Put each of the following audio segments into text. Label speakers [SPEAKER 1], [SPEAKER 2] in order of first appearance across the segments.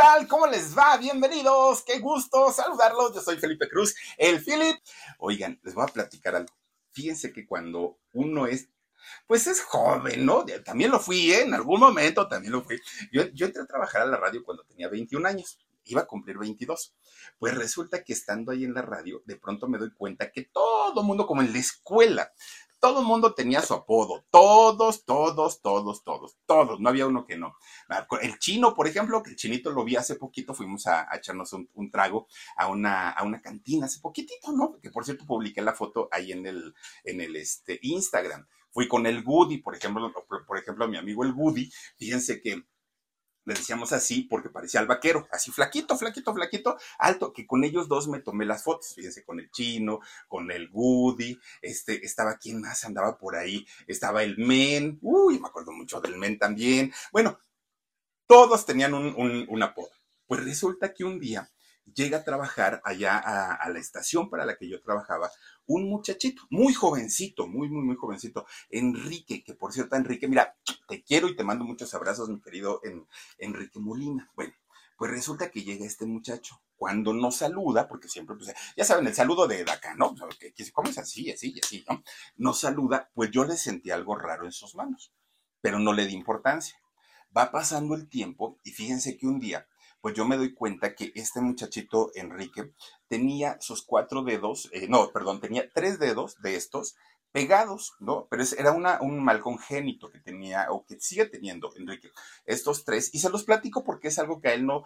[SPEAKER 1] tal? ¿Cómo les va? Bienvenidos, qué gusto saludarlos. Yo soy Felipe Cruz, el Philip. Oigan, les voy a platicar algo. Fíjense que cuando uno es, pues es joven, ¿no? También lo fui, ¿eh? En algún momento también lo fui. Yo, yo entré a trabajar a la radio cuando tenía 21 años iba a cumplir 22. Pues resulta que estando ahí en la radio, de pronto me doy cuenta que todo mundo, como en la escuela, todo el mundo tenía su apodo, todos, todos, todos, todos, todos, no había uno que no. El chino, por ejemplo, que el chinito lo vi hace poquito, fuimos a, echarnos un, trago a una, a una cantina hace poquitito, ¿no? Que por cierto publiqué la foto ahí en el, en el este, Instagram. Fui con el Woody, por ejemplo, por ejemplo, mi amigo el Woody, fíjense que le decíamos así porque parecía al vaquero, así flaquito, flaquito, flaquito, alto, que con ellos dos me tomé las fotos, fíjense, con el chino, con el Woody, este, estaba quien más andaba por ahí, estaba el Men, uy, me acuerdo mucho del Men también, bueno, todos tenían un, un, apodo. Pues resulta que un día llega a trabajar allá a, la estación para la que yo trabajaba un muchachito, muy jovencito, muy, muy, muy jovencito, Enrique, que por cierto, Enrique, mira, te quiero y te mando muchos abrazos, mi querido Enrique Molina. Bueno, pues resulta que llega este muchacho. Cuando nos saluda, porque siempre, pues, ya saben, el saludo de acá, ¿no? ¿Cómo es así, así, así, ¿no? Nos saluda, pues yo le sentí algo raro en sus manos, pero no le di importancia. Va pasando el tiempo y fíjense que un día pues yo me doy cuenta que este muchachito Enrique tenía sus cuatro dedos, eh, no, perdón, tenía tres dedos de estos pegados, ¿no? Pero era una, un mal congénito que tenía o que sigue teniendo Enrique, estos tres, y se los platico porque es algo que a él no,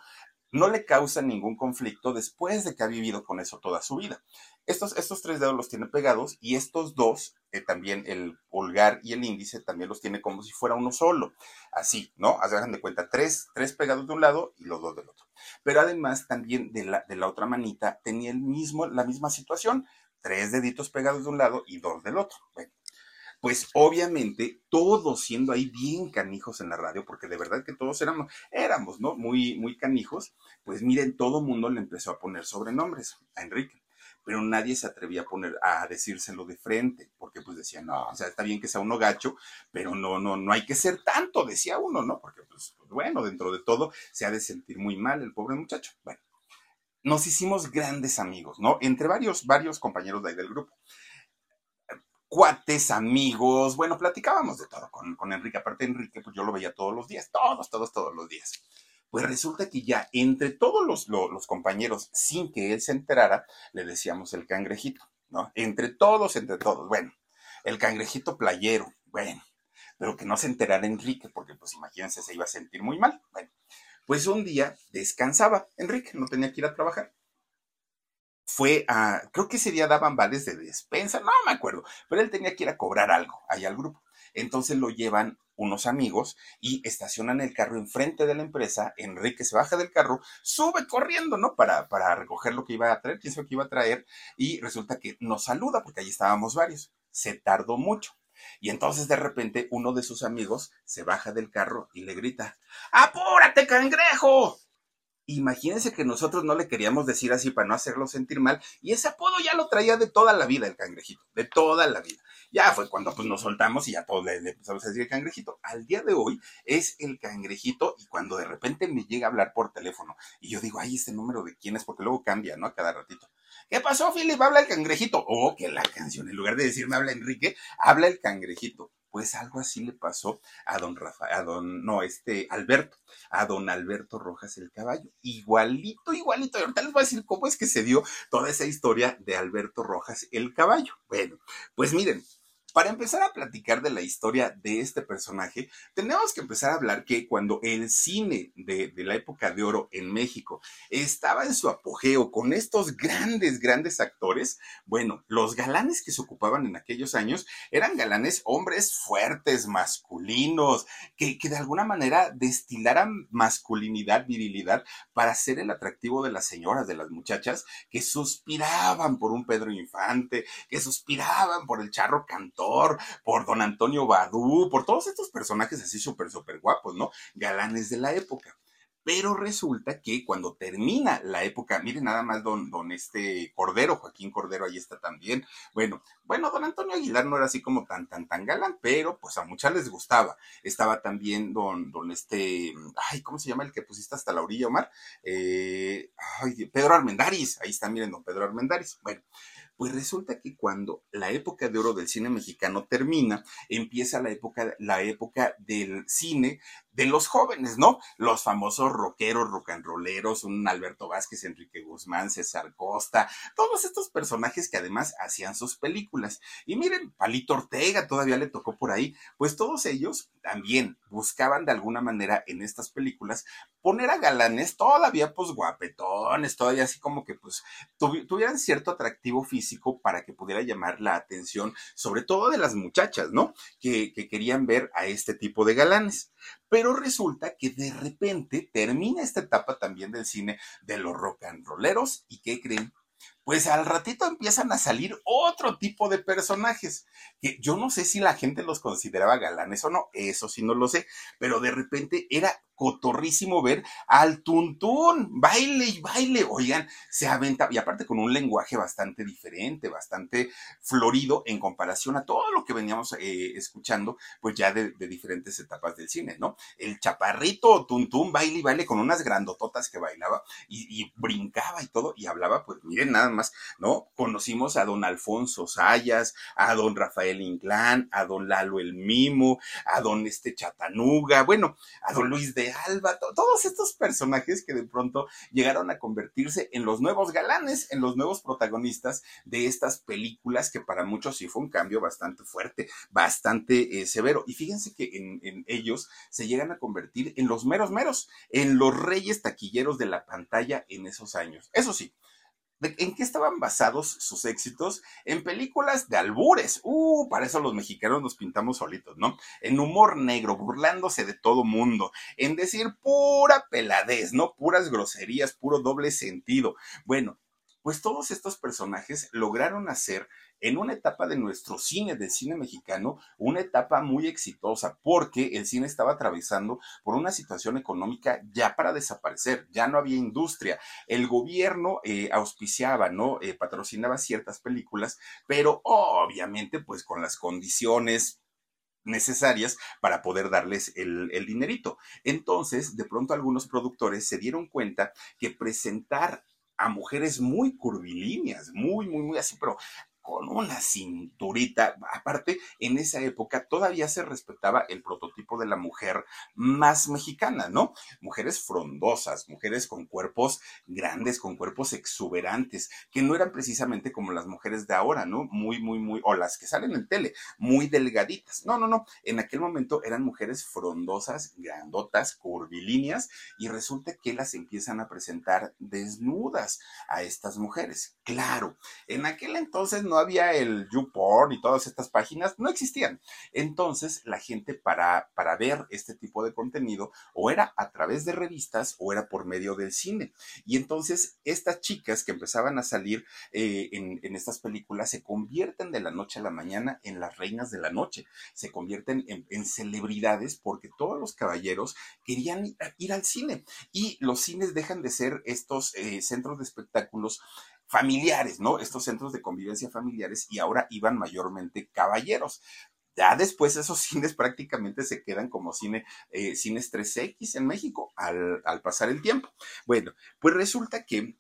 [SPEAKER 1] no le causa ningún conflicto después de que ha vivido con eso toda su vida. Estos, estos tres dedos los tiene pegados y estos dos, eh, también el pulgar y el índice, también los tiene como si fuera uno solo. Así, ¿no? Hagan de cuenta, tres, tres pegados de un lado y los dos del otro. Pero además también de la, de la otra manita tenía el mismo, la misma situación, tres deditos pegados de un lado y dos del otro. Bueno, pues obviamente todos siendo ahí bien canijos en la radio, porque de verdad que todos éramos, éramos, ¿no? Muy, muy canijos, pues miren, todo mundo le empezó a poner sobrenombres a Enrique, pero nadie se atrevía a poner, a decírselo de frente, porque pues decía, no, o sea, está bien que sea uno gacho, pero no, no, no hay que ser tanto, decía uno, ¿no? Porque pues, bueno, dentro de todo se ha de sentir muy mal el pobre muchacho. Bueno, nos hicimos grandes amigos, ¿no? Entre varios, varios compañeros de ahí del grupo cuates, amigos, bueno, platicábamos de todo con, con Enrique. Aparte, Enrique, pues yo lo veía todos los días, todos, todos, todos los días. Pues resulta que ya entre todos los, los, compañeros, sin que él se enterara, le decíamos el cangrejito, ¿no? Entre todos, entre todos. Bueno, el cangrejito playero, bueno, pero que no se enterara Enrique, porque pues imagínense, se iba a sentir muy mal. Bueno, pues un día descansaba Enrique, no tenía que ir a trabajar fue a, creo que ese día daban vales de despensa, no me acuerdo, pero él tenía que ir a cobrar algo ahí al grupo. Entonces lo llevan unos amigos y estacionan el carro enfrente de la empresa. Enrique se baja del carro, sube corriendo, ¿no? Para, para recoger lo que iba a traer, quién sabe qué iba a traer, y resulta que nos saluda, porque allí estábamos varios. Se tardó mucho. Y entonces de repente uno de sus amigos se baja del carro y le grita, ¡Apúrate, cangrejo! Imagínense que nosotros no le queríamos decir así para no hacerlo sentir mal, y ese apodo ya lo traía de toda la vida el cangrejito, de toda la vida. Ya fue cuando pues nos soltamos y ya todos le, empezamos a decir el cangrejito. Al día de hoy es el cangrejito y cuando de repente me llega a hablar por teléfono y yo digo, ay, este número de quién es, porque luego cambia, ¿no? A cada ratito. ¿Qué pasó, Philip? Habla el cangrejito. Oh, que la canción, en lugar de decirme habla Enrique, habla el cangrejito. Pues algo así le pasó a don Rafael, a don, no, este, Alberto, a don Alberto Rojas el caballo. Igualito, igualito. Ahorita les voy a decir cómo es que se dio toda esa historia de Alberto Rojas el caballo. Bueno, pues miren, para empezar a platicar de la historia de este personaje, tenemos que empezar a hablar que cuando el cine de, la época de oro en México estaba en su apogeo con estos grandes, grandes actores, bueno, los galanes que se ocupaban en aquellos años eran galanes hombres fuertes, masculinos, que, que de alguna manera destilaran masculinidad, virilidad, para ser el atractivo de las señoras, de las muchachas, que suspiraban por un Pedro Infante, que suspiraban por el charro cantor por don Antonio Badú, por todos estos personajes así súper, súper guapos, ¿no? Galanes de la época. Pero resulta que cuando termina la época, miren nada más don, don este Cordero, Joaquín Cordero, ahí está también. Bueno, bueno, don Antonio Aguilar no era así como tan, tan, tan galán, pero pues a muchas les gustaba. Estaba también don, don este, ay, ¿cómo se llama el que pusiste hasta la orilla, Omar? Eh, ay, Pedro Armendaris, ahí está, miren, don Pedro Armendaris. Bueno, pues resulta que cuando la época de oro del cine mexicano termina, empieza la época, la época del cine de los jóvenes, ¿no? Los famosos rockeros, rock and rolleros, un Alberto Vázquez, Enrique Guzmán, César Costa, todos estos personajes que además hacían sus películas. Y miren, Palito Ortega todavía le tocó por ahí, pues todos ellos también buscaban de alguna manera en estas películas poner a galanes todavía pues guapetones, todavía así como que pues tuvieran cierto atractivo físico para que pudiera llamar la atención, sobre todo de las muchachas, ¿no? Que, que querían ver a este tipo de galanes. Pero resulta que de repente termina esta etapa también del cine de los rock and rolleros y ¿qué creen? Pues al ratito empiezan a salir otro tipo de personajes, que yo no sé si la gente los consideraba galanes o no, eso sí no lo sé, pero de repente era cotorrísimo ver al Tuntún, baile y baile, oigan, se aventa, y aparte con un lenguaje bastante diferente, bastante florido en comparación a todo lo que veníamos eh, escuchando, pues ya de, diferentes etapas del cine, ¿no? El chaparrito Tuntún, baile y baile con unas grandototas que bailaba y, y brincaba y todo, y hablaba, pues miren nada más, ¿no? Conocimos a don Alfonso Sayas, a don Rafael Inclán, a don Lalo el Mimo, a don este Chatanuga, bueno, a don Luis de Alba, todos estos personajes que de pronto llegaron a convertirse en los nuevos galanes, en los nuevos protagonistas de estas películas que para muchos sí fue un cambio bastante fuerte, bastante eh, severo. Y fíjense que en, en ellos se llegan a convertir en los meros meros, en los reyes taquilleros de la pantalla en esos años. Eso sí, ¿En qué estaban basados sus éxitos? En películas de albures. Uh, para eso los mexicanos nos pintamos solitos, ¿no? En humor negro, burlándose de todo mundo. En decir pura peladez, ¿no? Puras groserías, puro doble sentido. Bueno, pues todos estos personajes lograron hacer en una etapa de nuestro cine, del cine mexicano, una etapa muy exitosa, porque el cine estaba atravesando por una situación económica ya para desaparecer, ya no había industria. El gobierno eh, auspiciaba, ¿no? Eh, patrocinaba ciertas películas, pero obviamente, pues con las condiciones necesarias para poder darles el, el, dinerito. Entonces, de pronto algunos productores se dieron cuenta que presentar a mujeres muy curvilíneas, muy, muy, muy así, pero con una cinturita. Aparte, en esa época todavía se respetaba el prototipo de la mujer más mexicana, ¿no? Mujeres frondosas, mujeres con cuerpos grandes, con cuerpos exuberantes, que no eran precisamente como las mujeres de ahora, ¿no? Muy, muy, muy, o las que salen en tele, muy delgaditas. No, no, no. En aquel momento eran mujeres frondosas, grandotas, curvilíneas, y resulta que las empiezan a presentar desnudas a estas mujeres. Claro, en aquel entonces no había el YouPorn y todas estas páginas, no existían. Entonces, la gente para, para ver este tipo de contenido o era a través de revistas o era por medio del cine. Y entonces, estas chicas que empezaban a salir eh, en, estas películas se convierten de la noche a la mañana en las reinas de la noche, se convierten en, en celebridades porque todos los caballeros querían ir al cine y los cines dejan de ser estos eh, centros de espectáculos familiares, ¿no? Estos centros de convivencia familiares y ahora iban mayormente caballeros. Ya después esos cines prácticamente se quedan como cine, eh, cines 3X en México al, pasar el tiempo. Bueno, pues resulta que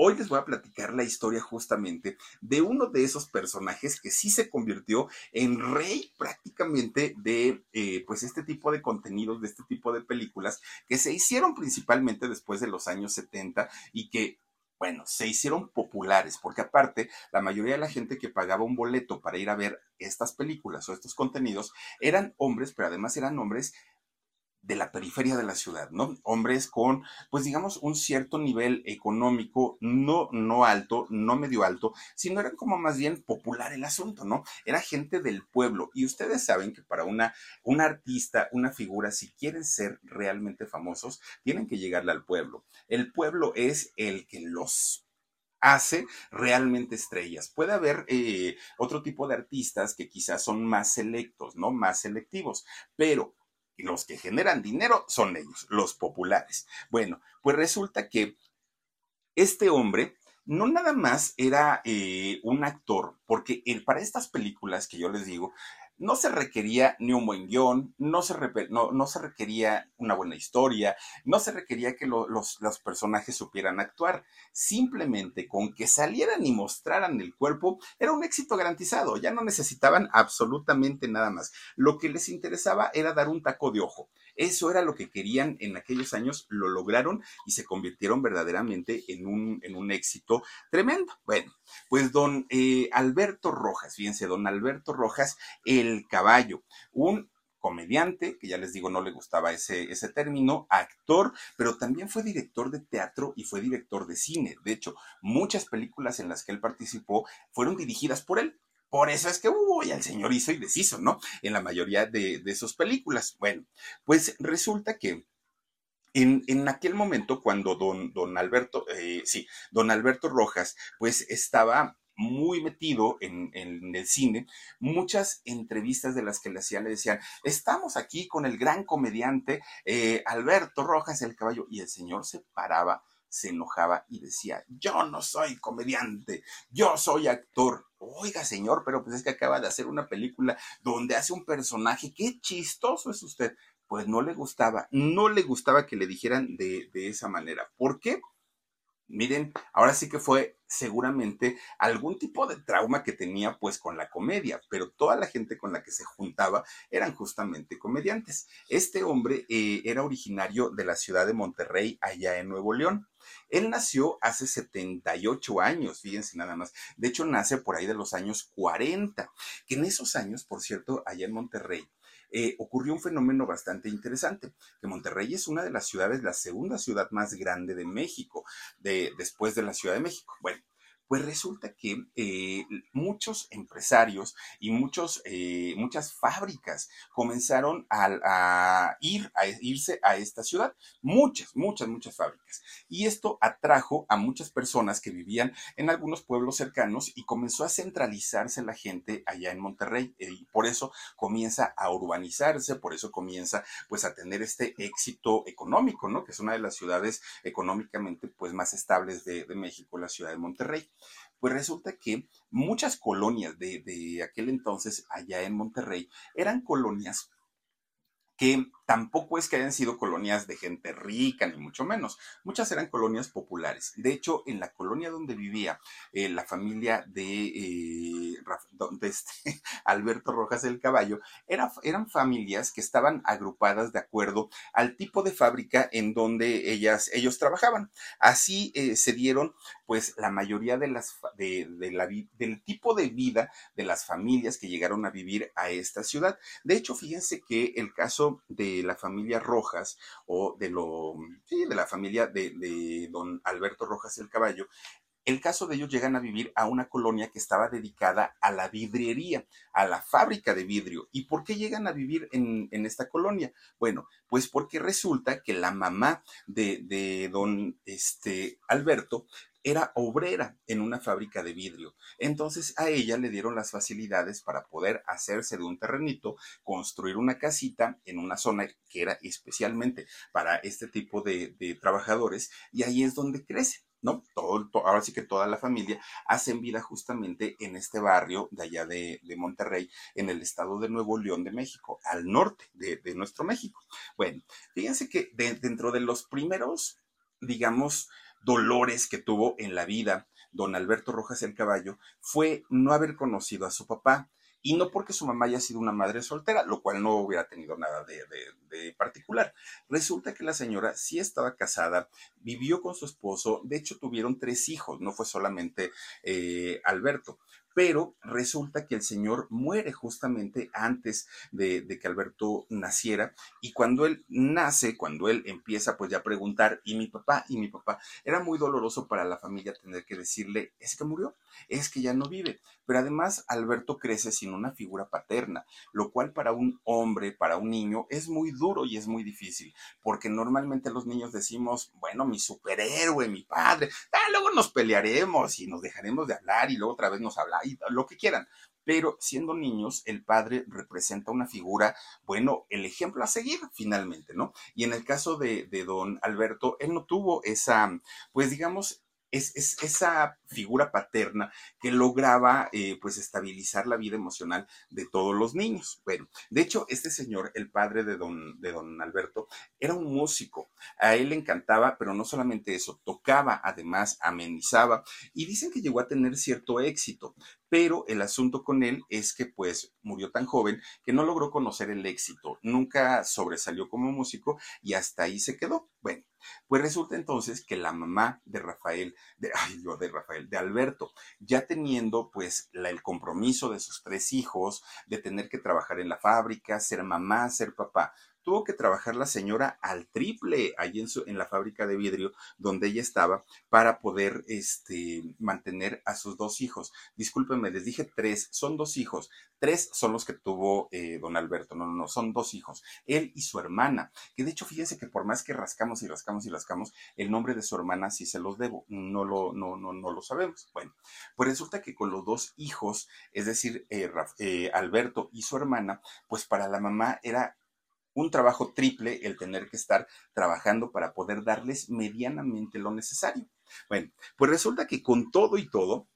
[SPEAKER 1] Hoy les voy a platicar la historia justamente de uno de esos personajes que sí se convirtió en rey prácticamente de eh, pues este tipo de contenidos, de este tipo de películas que se hicieron principalmente después de los años 70 y que bueno, se hicieron populares, porque aparte, la mayoría de la gente que pagaba un boleto para ir a ver estas películas o estos contenidos eran hombres, pero además eran hombres de la periferia de la ciudad, ¿no? Hombres con, pues digamos, un cierto nivel económico, no, no alto, no medio alto, sino era como más bien popular el asunto, ¿no? Era gente del pueblo. Y ustedes saben que para una, un artista, una figura, si quieren ser realmente famosos, tienen que llegarle al pueblo. El pueblo es el que los hace realmente estrellas. Puede haber eh, otro tipo de artistas que quizás son más selectos, ¿no? Más selectivos, pero y los que generan dinero son ellos, los populares. Bueno, pues resulta que este hombre no nada más era eh, un actor, porque para estas películas que yo les digo, no se requería ni un buen guion, no se, no, se requería una buena historia, no se requería que los, los, personajes supieran actuar. Simplemente con que salieran y mostraran el cuerpo era un éxito garantizado. Ya no necesitaban absolutamente nada más. Lo que les interesaba era dar un taco de ojo. Eso era lo que querían en aquellos años, lo lograron y se convirtieron verdaderamente en un, en un éxito tremendo. Bueno, pues don eh, Alberto Rojas, fíjense, don Alberto Rojas, el caballo, un comediante, que ya les digo no le gustaba ese, ese término, actor, pero también fue director de teatro y fue director de cine. De hecho, muchas películas en las que él participó fueron dirigidas por él. Por eso es que, uy, el señor hizo y deshizo, ¿no? En la mayoría de, sus películas. Bueno, pues resulta que en, en, aquel momento, cuando don, don Alberto, eh, sí, don Alberto Rojas, pues estaba muy metido en, el cine, muchas entrevistas de las que le hacían le decían, estamos aquí con el gran comediante eh, Alberto Rojas, el caballo, y el señor se paraba se enojaba y decía, yo no soy comediante, yo soy actor. Oiga, señor, pero pues es que acaba de hacer una película donde hace un personaje, qué chistoso es usted. Pues no le gustaba, no le gustaba que le dijeran de, de esa manera. ¿Por qué? Miren, ahora sí que fue seguramente algún tipo de trauma que tenía pues con la comedia, pero toda la gente con la que se juntaba eran justamente comediantes. Este hombre eh, era originario de la ciudad de Monterrey, allá en Nuevo León. Él nació hace 78 años, fíjense nada más. De hecho, nace por ahí de los años 40, que en esos años, por cierto, allá en Monterrey, eh, ocurrió un fenómeno bastante interesante, que Monterrey es una de las ciudades, la segunda ciudad más grande de México, de, después de la Ciudad de México. Bueno, pues resulta que eh, muchos empresarios y eh, muchas fábricas comenzaron a, ir, a irse a esta ciudad. Muchas, muchas, muchas fábricas. Y esto atrajo a muchas personas que vivían en algunos pueblos cercanos y comenzó a centralizarse la gente allá en Monterrey. Y por eso comienza a urbanizarse, por eso comienza pues a tener este éxito económico, ¿no? Que es una de las ciudades económicamente pues más estables de México, la ciudad de Monterrey. Pues resulta que muchas colonias de, de aquel entonces allá en Monterrey eran colonias que tampoco es que hayan sido colonias de gente rica, ni mucho menos. Muchas eran colonias populares. De hecho, en la colonia donde vivía eh, la familia de, eh, este, Alberto Rojas del Caballo, eran familias que estaban agrupadas de acuerdo al tipo de fábrica en donde ellas, ellos trabajaban. Así eh, se dieron, pues, la mayoría de las, de, la, del tipo de vida de las familias que llegaron a vivir a esta ciudad. De hecho, fíjense que el caso de la familia Rojas o de lo, de la familia de, de don Alberto Rojas el Caballo, el caso de ellos llegan a vivir a una colonia que estaba dedicada a la vidriería, a la fábrica de vidrio. ¿Y por qué llegan a vivir en, esta colonia? Bueno, pues porque resulta que la mamá de, de don este, Alberto era obrera en una fábrica de vidrio. Entonces a ella le dieron las facilidades para poder hacerse de un terrenito, construir una casita en una zona que era especialmente para este tipo de, trabajadores y ahí es donde crece. ¿no? Todo, ahora sí que toda la familia hacen vida justamente en este barrio de allá de, Monterrey, en el estado de Nuevo León de México, al norte de, nuestro México. Bueno, fíjense que dentro de los primeros, digamos, dolores que tuvo en la vida don Alberto Rojas el Caballo fue no haber conocido a su papá y no porque su mamá haya sido una madre soltera, lo cual no hubiera tenido nada de, particular. Resulta que la señora sí estaba casada, vivió con su esposo, de hecho tuvieron tres hijos, no fue solamente eh, Alberto pero resulta que el señor muere justamente antes de, que Alberto naciera y cuando él nace, cuando él empieza pues ya a preguntar, ¿y mi papá? ¿y mi papá? Era muy doloroso para la familia tener que decirle, es que murió, es que ya no vive, pero además Alberto crece sin una figura paterna, lo cual para un hombre, para un niño, es muy duro y es muy difícil, porque normalmente los niños decimos, bueno, mi superhéroe, mi padre, ah, luego nos pelearemos y nos dejaremos de hablar y luego otra vez nos habla lo que quieran. pero siendo niños, el padre representa una figura, bueno, el ejemplo a seguir finalmente, ¿no? Y en el caso de, de don Alberto, él no tuvo esa, pues digamos, es, esa figura paterna que lograba eh, pues estabilizar la vida emocional de todos los niños. Bueno, de hecho, este señor, el padre de don, de don Alberto, era un músico. A él le encantaba, pero no solamente eso, tocaba, además amenizaba y dicen que llegó a tener cierto éxito, pero el asunto con él es que pues murió tan joven que no logró conocer el éxito, nunca sobresalió como músico y hasta ahí se quedó. Bueno, pues resulta entonces que la mamá de Rafael, de, ay, yo de Rafael, de Alberto, ya teniendo pues el compromiso de sus tres hijos, de tener que trabajar en la fábrica, ser mamá, ser papá, tuvo que trabajar la señora al triple allí en, la fábrica de vidrio donde ella estaba para poder este, mantener a sus dos hijos. Discúlpenme, les dije tres, son dos hijos. Tres son los que tuvo eh, don Alberto, no, no, no, son dos hijos, él y su hermana, que de hecho fíjense que por más que rascamos y rascamos y rascamos, el nombre de su hermana sí se los debo, no lo, no, no, no lo sabemos. Bueno, pues resulta que con los dos hijos, es decir, eh, eh, Alberto y su hermana, pues para la mamá era un trabajo triple el tener que estar trabajando para poder darles medianamente lo necesario. Bueno, pues resulta que con todo y todo,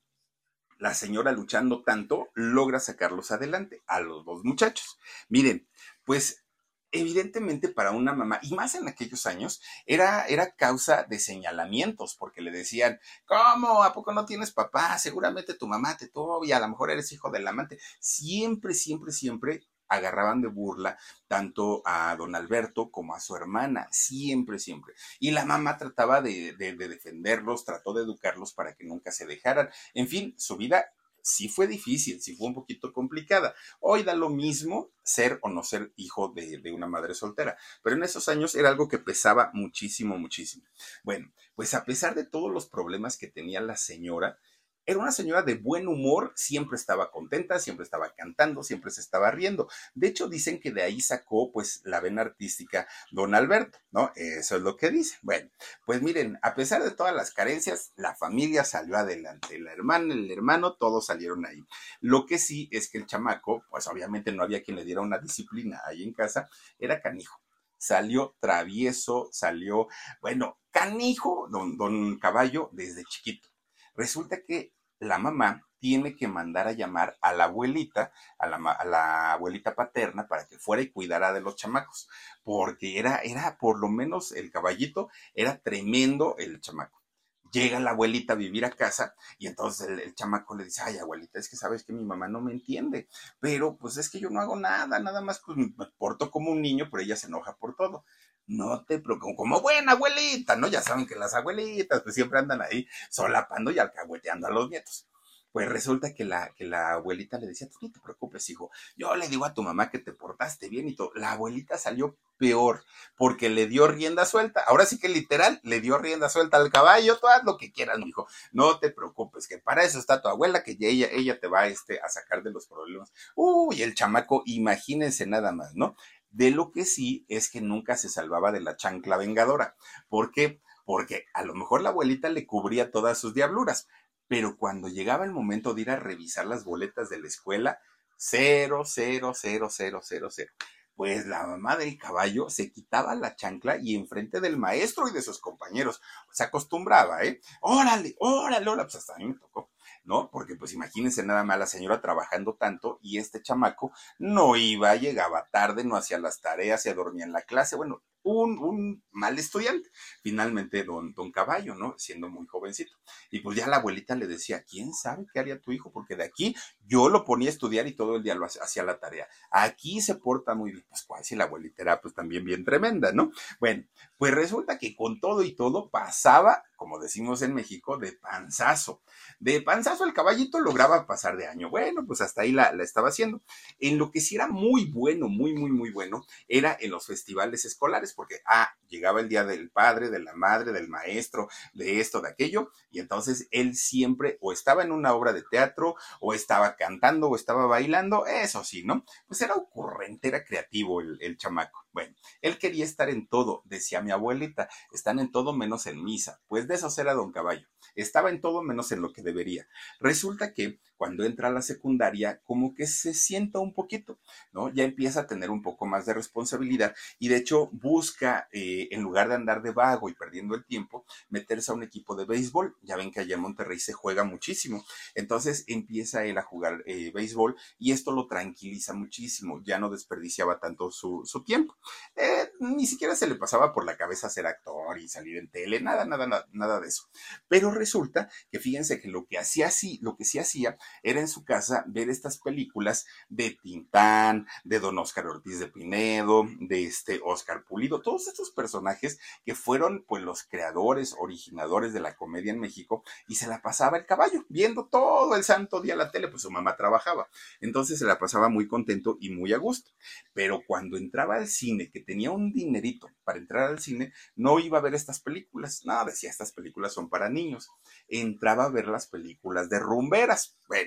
[SPEAKER 1] la señora luchando tanto logra sacarlos adelante a los dos muchachos. Miren, pues evidentemente para una mamá, y más en aquellos años, era, era causa de señalamientos, porque le decían, ¿cómo? ¿A poco no tienes papá? Seguramente tu mamá te tuvo y a lo mejor eres hijo del amante. Siempre, siempre, siempre agarraban de burla tanto a don Alberto como a su hermana, siempre, siempre. Y la mamá trataba de, defenderlos, trató de educarlos para que nunca se dejaran. En fin, su vida sí fue difícil, sí fue un poquito complicada. Hoy da lo mismo ser o no ser hijo de, una madre soltera, pero en esos años era algo que pesaba muchísimo, muchísimo. Bueno, pues a pesar de todos los problemas que tenía la señora, era una señora de buen humor, siempre estaba contenta, siempre estaba cantando, siempre se estaba riendo. De hecho, dicen que de ahí sacó pues la vena artística don Alberto, ¿no? Eso es lo que dice. Bueno, pues miren, a pesar de todas las carencias, la familia salió adelante. La hermana, el hermano, todos salieron ahí. Lo que sí es que el chamaco, pues obviamente no había quien le diera una disciplina ahí en casa, era canijo salió travieso, salió, bueno, canijo, don, don Caballo, desde chiquito. Resulta que la mamá tiene que mandar a llamar a la abuelita, a la, abuelita paterna, para que fuera y cuidara de los chamacos, porque era, era, por lo menos el caballito, era tremendo el chamaco. Llega la abuelita a vivir a casa y entonces el, el, chamaco le dice, ay abuelita, es que sabes que mi mamá no me entiende, pero pues es que yo no hago nada, nada más pues me porto como un niño, pero ella se enoja por todo no te preocupes, como buena abuelita, ¿no? Ya saben que las abuelitas pues siempre andan ahí solapando y alcahueteando a los nietos. Pues resulta que la, que la abuelita le decía, tú no te preocupes, hijo, yo le digo a tu mamá que te portaste bien y todo. La abuelita salió peor porque le dio rienda suelta. Ahora sí que literal le dio rienda suelta al caballo, tú haz lo que quieras, mi. No te preocupes, que para eso está tu abuela, que ella, ella te va este, a sacar de los problemas. Uy, el chamaco, imagínense nada más, ¿no? De lo que sí es que nunca se salvaba de la chancla vengadora. ¿Por qué? Porque a lo mejor la abuelita le cubría todas sus diabluras, pero cuando llegaba el momento de ir a revisar las boletas de la escuela, cero, cero, cero, cero, cero, cero. Pues la mamá del caballo se quitaba la chancla y enfrente del maestro y de sus compañeros se acostumbraba, ¿eh? Órale, órale, órale, pues hasta a mí me tocó. ¿No? Porque pues imagínense nada más la señora trabajando tanto y este chamaco no iba, llegaba tarde, no hacía las tareas, se dormía en la clase, bueno, un, un, mal estudiante. Finalmente, don, don Caballo, ¿no? Siendo muy jovencito. Y pues ya la abuelita le decía, ¿quién sabe qué haría tu hijo? Porque de aquí yo lo ponía a estudiar y todo el día lo hacía la tarea. Aquí se porta muy bien. Pues cuál si la abuelita era pues también bien tremenda, ¿no? Bueno, pues resulta que con todo y todo pasaba, como decimos en México, de panzazo. De panzazo el caballito lograba pasar de año. Bueno, pues hasta ahí la, la estaba haciendo. En lo que sí era muy bueno, muy, muy, muy bueno, era en los festivales escolares porque, ah, llegaba el día del padre, de la madre, del maestro, de esto, de aquello, y entonces él siempre o estaba en una obra de teatro, o estaba cantando, o estaba bailando, eso sí, ¿no? Pues era ocurrente, era creativo el, el chamaco. Bueno, él quería estar en todo, decía mi abuelita, están en todo menos en misa. Pues de eso era don Caballo. Estaba en todo menos en lo que debería. Resulta que cuando entra a la secundaria, como que se sienta un poquito, ¿no? Ya empieza a tener un poco más de responsabilidad y de hecho busca, eh, en lugar de andar de vago y perdiendo el tiempo, meterse a un equipo de béisbol. Ya ven que allá en Monterrey se juega muchísimo. Entonces empieza él a jugar eh, béisbol y esto lo tranquiliza muchísimo. Ya no desperdiciaba tanto su, tiempo. Eh, ni siquiera se le pasaba por la cabeza ser actor y salir en tele, nada, nada, nada, nada de eso. Pero resulta que fíjense que lo que hacía así, lo que sí hacía era en su casa ver estas películas de Tintán, de Don Oscar Ortiz de Pinedo, de este Oscar Pulido, todos estos personajes que fueron pues los creadores, originadores de la comedia en México y se la pasaba el caballo viendo todo el santo día la tele, pues su mamá trabajaba. Entonces se la pasaba muy contento y muy a gusto. Pero cuando entraba al cine, que tenía un dinerito para entrar al cine, no iba a ver estas películas. No, decía, estas películas son para niños. Entraba a ver las películas de rumberas. Bueno,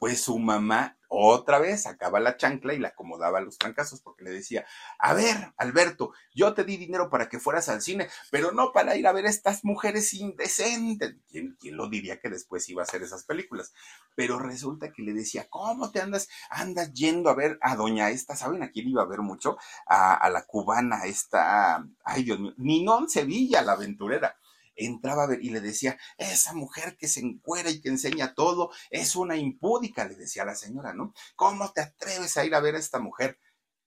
[SPEAKER 1] pues su mamá otra vez sacaba la chancla y la acomodaba a los trancazos porque le decía, a ver, Alberto, yo te di dinero para que fueras al cine, pero no para ir a ver estas mujeres indecentes. ¿Quién, quién lo diría que después iba a hacer esas películas? Pero resulta que le decía, ¿cómo te andas? Andas yendo a ver a doña esta, ¿saben a quién iba a ver mucho? A, a la cubana esta, ay Dios mío, Ninón Sevilla, la aventurera entraba a ver y le decía, esa mujer que se encuera y que enseña todo es una impúdica, le decía la señora, ¿no? ¿Cómo te atreves a ir a ver a esta mujer?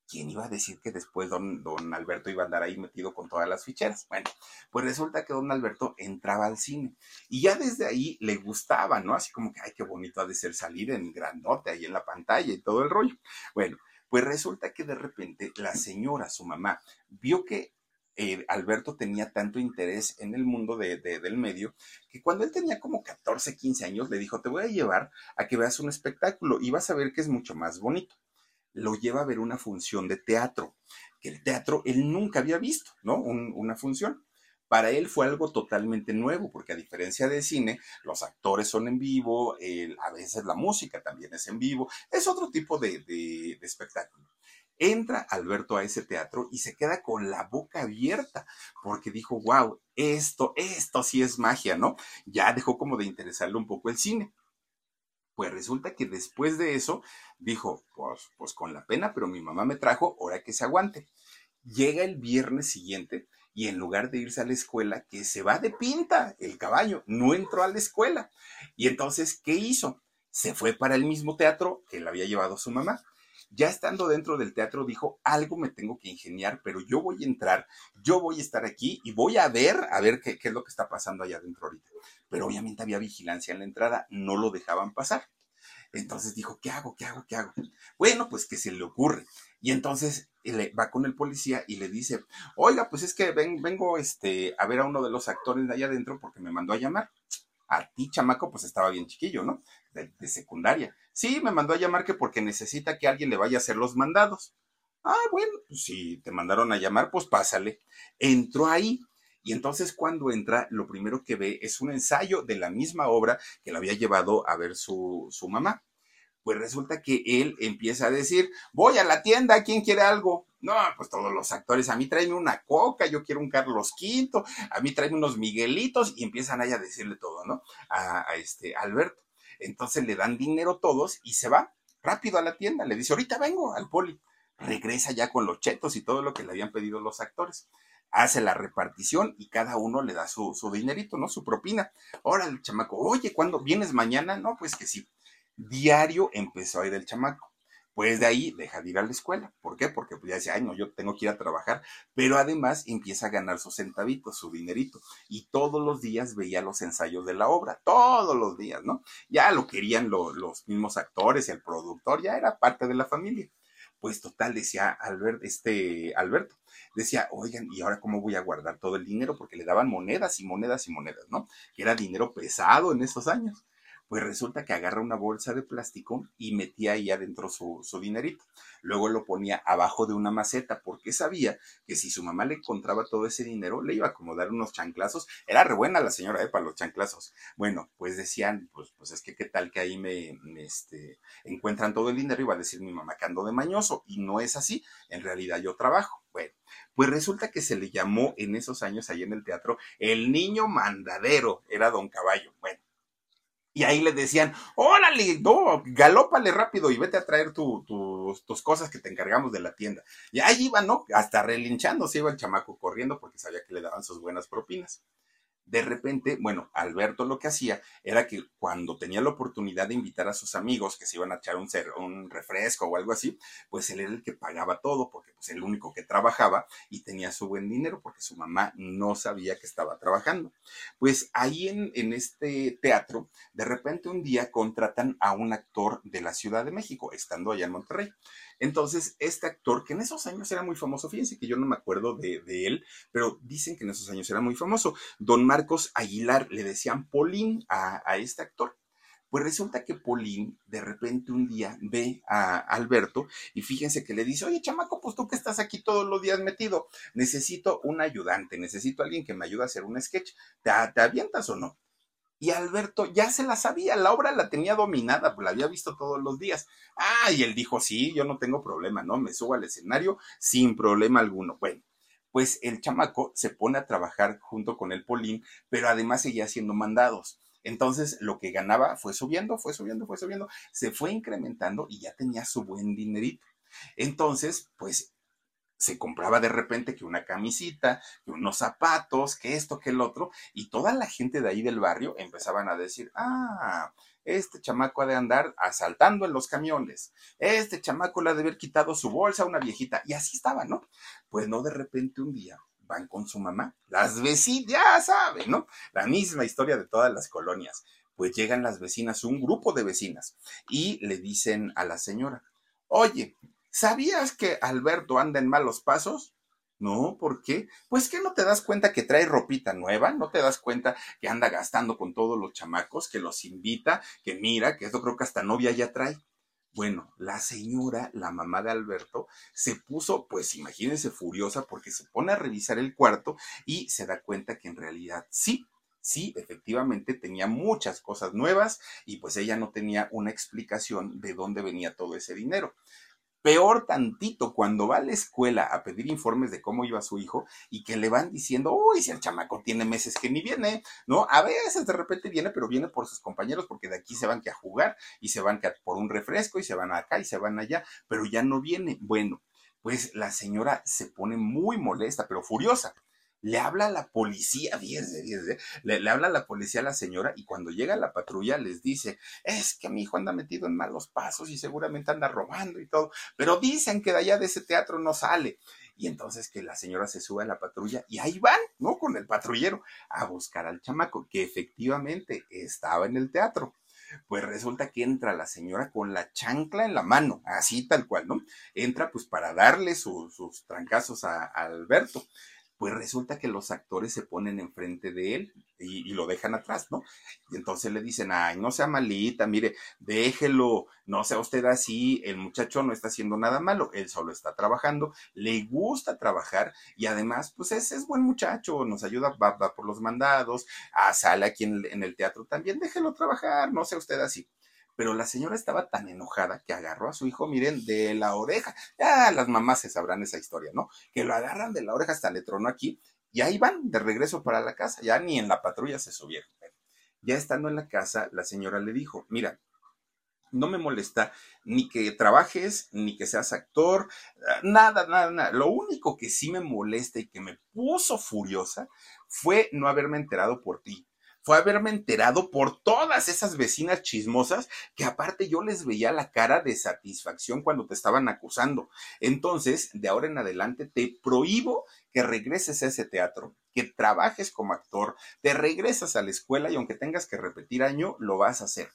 [SPEAKER 1] ¿Quién iba a decir que después don, don Alberto iba a andar ahí metido con todas las ficheras? Bueno, pues resulta que don Alberto entraba al cine y ya desde ahí le gustaba, ¿no? Así como que, ay, qué bonito ha de ser salir en grandote ahí en la pantalla y todo el rollo. Bueno, pues resulta que de repente la señora, su mamá, vio que eh, Alberto tenía tanto interés en el mundo de, del medio que cuando él tenía como 14, 15 años le dijo, te voy a llevar a que veas un espectáculo y vas a ver que es mucho más bonito. Lo lleva a ver una función de teatro, que el teatro él nunca había visto, ¿no? una función. Para él fue algo totalmente nuevo, porque a diferencia de cine, los actores son en vivo, a veces la música también es en vivo, es otro tipo de espectáculo. Entra Alberto a ese teatro y se queda con la boca abierta porque dijo, wow, esto, esto sí es magia, ¿no? Ya dejó como de interesarle un poco el cine. Pues resulta que después de eso dijo, pues, pues con la pena, pero mi mamá me trajo, ahora que se aguante. Llega el viernes siguiente y en lugar de irse a la escuela, que se va de pinta el caballo, no entró a la escuela. Y entonces, ¿qué hizo? Se fue para el mismo teatro que le había llevado su mamá ya estando dentro del teatro dijo, algo me tengo que ingeniar, pero yo voy a entrar, yo voy a estar aquí y voy a ver, a ver qué, es lo que está pasando allá adentro ahorita. Pero obviamente había vigilancia en la entrada, no lo dejaban pasar. Entonces dijo, ¿qué hago? ¿Qué hago? ¿Qué hago? Bueno, pues que se le ocurre. Y entonces va con el policía y le dice, oiga, pues es que vengo este, a ver a uno de los actores de allá adentro porque me mandó a llamar. A ti, chamaco, pues estaba bien chiquillo, ¿no? De, secundaria. Sí, me mandó a llamar que porque necesita que alguien le vaya a hacer los mandados. Ah, bueno, pues si te mandaron a llamar, pues pásale. Entró ahí. Y entonces cuando entra, lo primero que ve es un ensayo de la misma obra que le había llevado a ver su, su mamá. Pues resulta que él empieza a decir, voy a la tienda, ¿quién quiere algo? No, pues todos los actores, a mí tráeme una coca, yo quiero un Carlos V, a mí tráeme unos Miguelitos, y empiezan ahí a decirle todo, ¿no? A este Alberto. Entonces le dan dinero todos y se va rápido a la tienda. Le dice, ahorita vengo al poli. Regresa ya con los chetos y todo lo que le habían pedido los actores. Hace la repartición y cada uno le da su, dinerito, ¿no? Su propina. Ahora el chamaco, oye, ¿cuándo vienes mañana? No, pues que sí. Diario empezó a ir el chamaco pues de ahí deja de ir a la escuela. ¿Por qué? Porque pues ya decía, ay, no, yo tengo que ir a trabajar. Pero además empieza a ganar sus centavitos, su dinerito. Y todos los días veía los ensayos de la obra, todos los días, ¿no? Ya lo querían los mismos actores, el productor, ya era parte de la familia. Pues total, decía Albert, este Alberto, decía, oigan, ¿y ahora cómo voy a guardar todo el dinero? Porque le daban monedas y monedas y monedas, ¿no? Que era dinero pesado en esos años Pues resulta que agarra una bolsa de plástico y metía ahí adentro su, su dinerito. Luego lo ponía abajo de una maceta porque sabía que si su mamá le encontraba todo ese dinero, le iba a acomodar unos chanclazos. Era re buena la señora, ¿eh? Para los chanclazos. Bueno, pues decían, pues, pues es que qué tal que ahí me, este, encuentran todo el dinero y va a decir mi mamá que ando de mañoso. Y no es así. En realidad yo trabajo. Bueno, pues resulta que se le llamó en esos años ahí en el teatro el niño mandadero. Era don Caballo. Bueno y ahí le decían, órale, no, galópale rápido y vete a traer tus cosas que te encargamos de la tienda. Y ahí iba, ¿no? Hasta relinchando se iba el chamaco corriendo porque sabía que le daban sus buenas propinas de repente, bueno, Alberto lo que hacía era que cuando tenía la oportunidad de invitar a sus amigos que se iban a echar un, un refresco o algo así, pues él era el que pagaba todo porque pues el único que trabajaba y tenía su buen dinero porque su mamá no sabía que estaba trabajando. Pues ahí en, en este teatro, de repente un día contratan a un actor de la Ciudad de México, estando allá en Monterrey. Entonces, este actor, que en esos años era muy famoso, fíjense que yo no me acuerdo de, él, pero dicen que en esos años era muy famoso. Don Marcos Aguilar le decían Polín a, este actor. Pues resulta que Polín de repente un día ve a Alberto y fíjense que le dice, oye chamaco, pues tú que estás aquí todos los días metido, necesito un ayudante, necesito alguien que me ayude a hacer un sketch. ¿Te, te avientas o no? Y Alberto ya se la sabía, la obra la tenía dominada, pues la había visto todos los días. Ah, y él dijo, sí, yo no tengo problema, ¿no? Me subo al escenario sin problema alguno. Bueno, pues el chamaco se pone a trabajar junto con el Polín, pero además seguía haciendo mandados. Entonces, lo que ganaba fue subiendo, fue subiendo, fue subiendo, se fue incrementando y ya tenía su buen dinerito. Entonces, pues se compraba de repente que una camisita, que unos zapatos, que esto, que el otro, y toda la gente de ahí del barrio empezaban a decir, ah, este chamaco ha de andar asaltando en los camiones, este chamaco le ha de haber quitado su bolsa a una viejita, y así estaba, ¿no? Pues no de repente un día van con su mamá, las vecinas, ya saben, ¿no? La misma historia de todas las colonias. Pues llegan las vecinas, un grupo de vecinas, y le dicen a la señora, oye, ¿Sabías que Alberto anda en malos pasos? No, ¿por qué? Pues que no te das cuenta que trae ropita nueva, no te das cuenta que anda gastando con todos los chamacos, que los invita, que mira, que esto creo que hasta novia ya trae. Bueno, la señora, la mamá de Alberto, se puso, pues imagínense, furiosa porque se pone a revisar el cuarto y se da cuenta que en realidad sí, sí, efectivamente tenía muchas cosas nuevas y pues ella no tenía una explicación de dónde venía todo ese dinero. Peor tantito cuando va a la escuela a pedir informes de cómo iba su hijo y que le van diciendo, uy, si el chamaco tiene meses que ni viene, ¿no? A veces de repente viene, pero viene por sus compañeros porque de aquí se van que a jugar y se van que por un refresco y se van acá y se van allá, pero ya no viene. Bueno, pues la señora se pone muy molesta, pero furiosa le habla a la policía, fíjense, fíjense, le, le, habla a la policía a la señora y cuando llega la patrulla les dice, es que mi hijo anda metido en malos pasos y seguramente anda robando y todo, pero dicen que de allá de ese teatro no sale. Y entonces que la señora se sube a la patrulla y ahí van, ¿no? Con el patrullero a buscar al chamaco, que efectivamente estaba en el teatro. Pues resulta que entra la señora con la chancla en la mano, así tal cual, ¿no? Entra pues para darle sus trancazos a, a Alberto pues resulta que los actores se ponen enfrente de él y, lo dejan atrás, ¿no? Y entonces le dicen, ay, no sea malita, mire, déjelo, no sea usted así, el muchacho no está haciendo nada malo, él solo está trabajando, le gusta trabajar y además, pues es, es buen muchacho, nos ayuda, va, por los mandados, a sale aquí en el teatro también, déjelo trabajar, no sea usted así pero la señora estaba tan enojada que agarró a su hijo, miren, de la oreja. Ya las mamás se sabrán esa historia, ¿no? Que lo agarran de la oreja hasta le tronó aquí y ahí van de regreso para la casa. Ya ni en la patrulla se subieron. Ya estando en la casa, la señora le dijo, mira, no me molesta ni que trabajes, ni que seas actor, nada, nada, nada. Lo único que sí me molesta y que me puso furiosa fue no haberme enterado por ti fue haberme enterado por todas esas vecinas chismosas que aparte yo les veía la cara de satisfacción cuando te estaban acusando. Entonces, de ahora en adelante te prohíbo que regreses a ese teatro, que trabajes como actor, te regresas a la escuela y aunque tengas que repetir año, lo vas a hacer.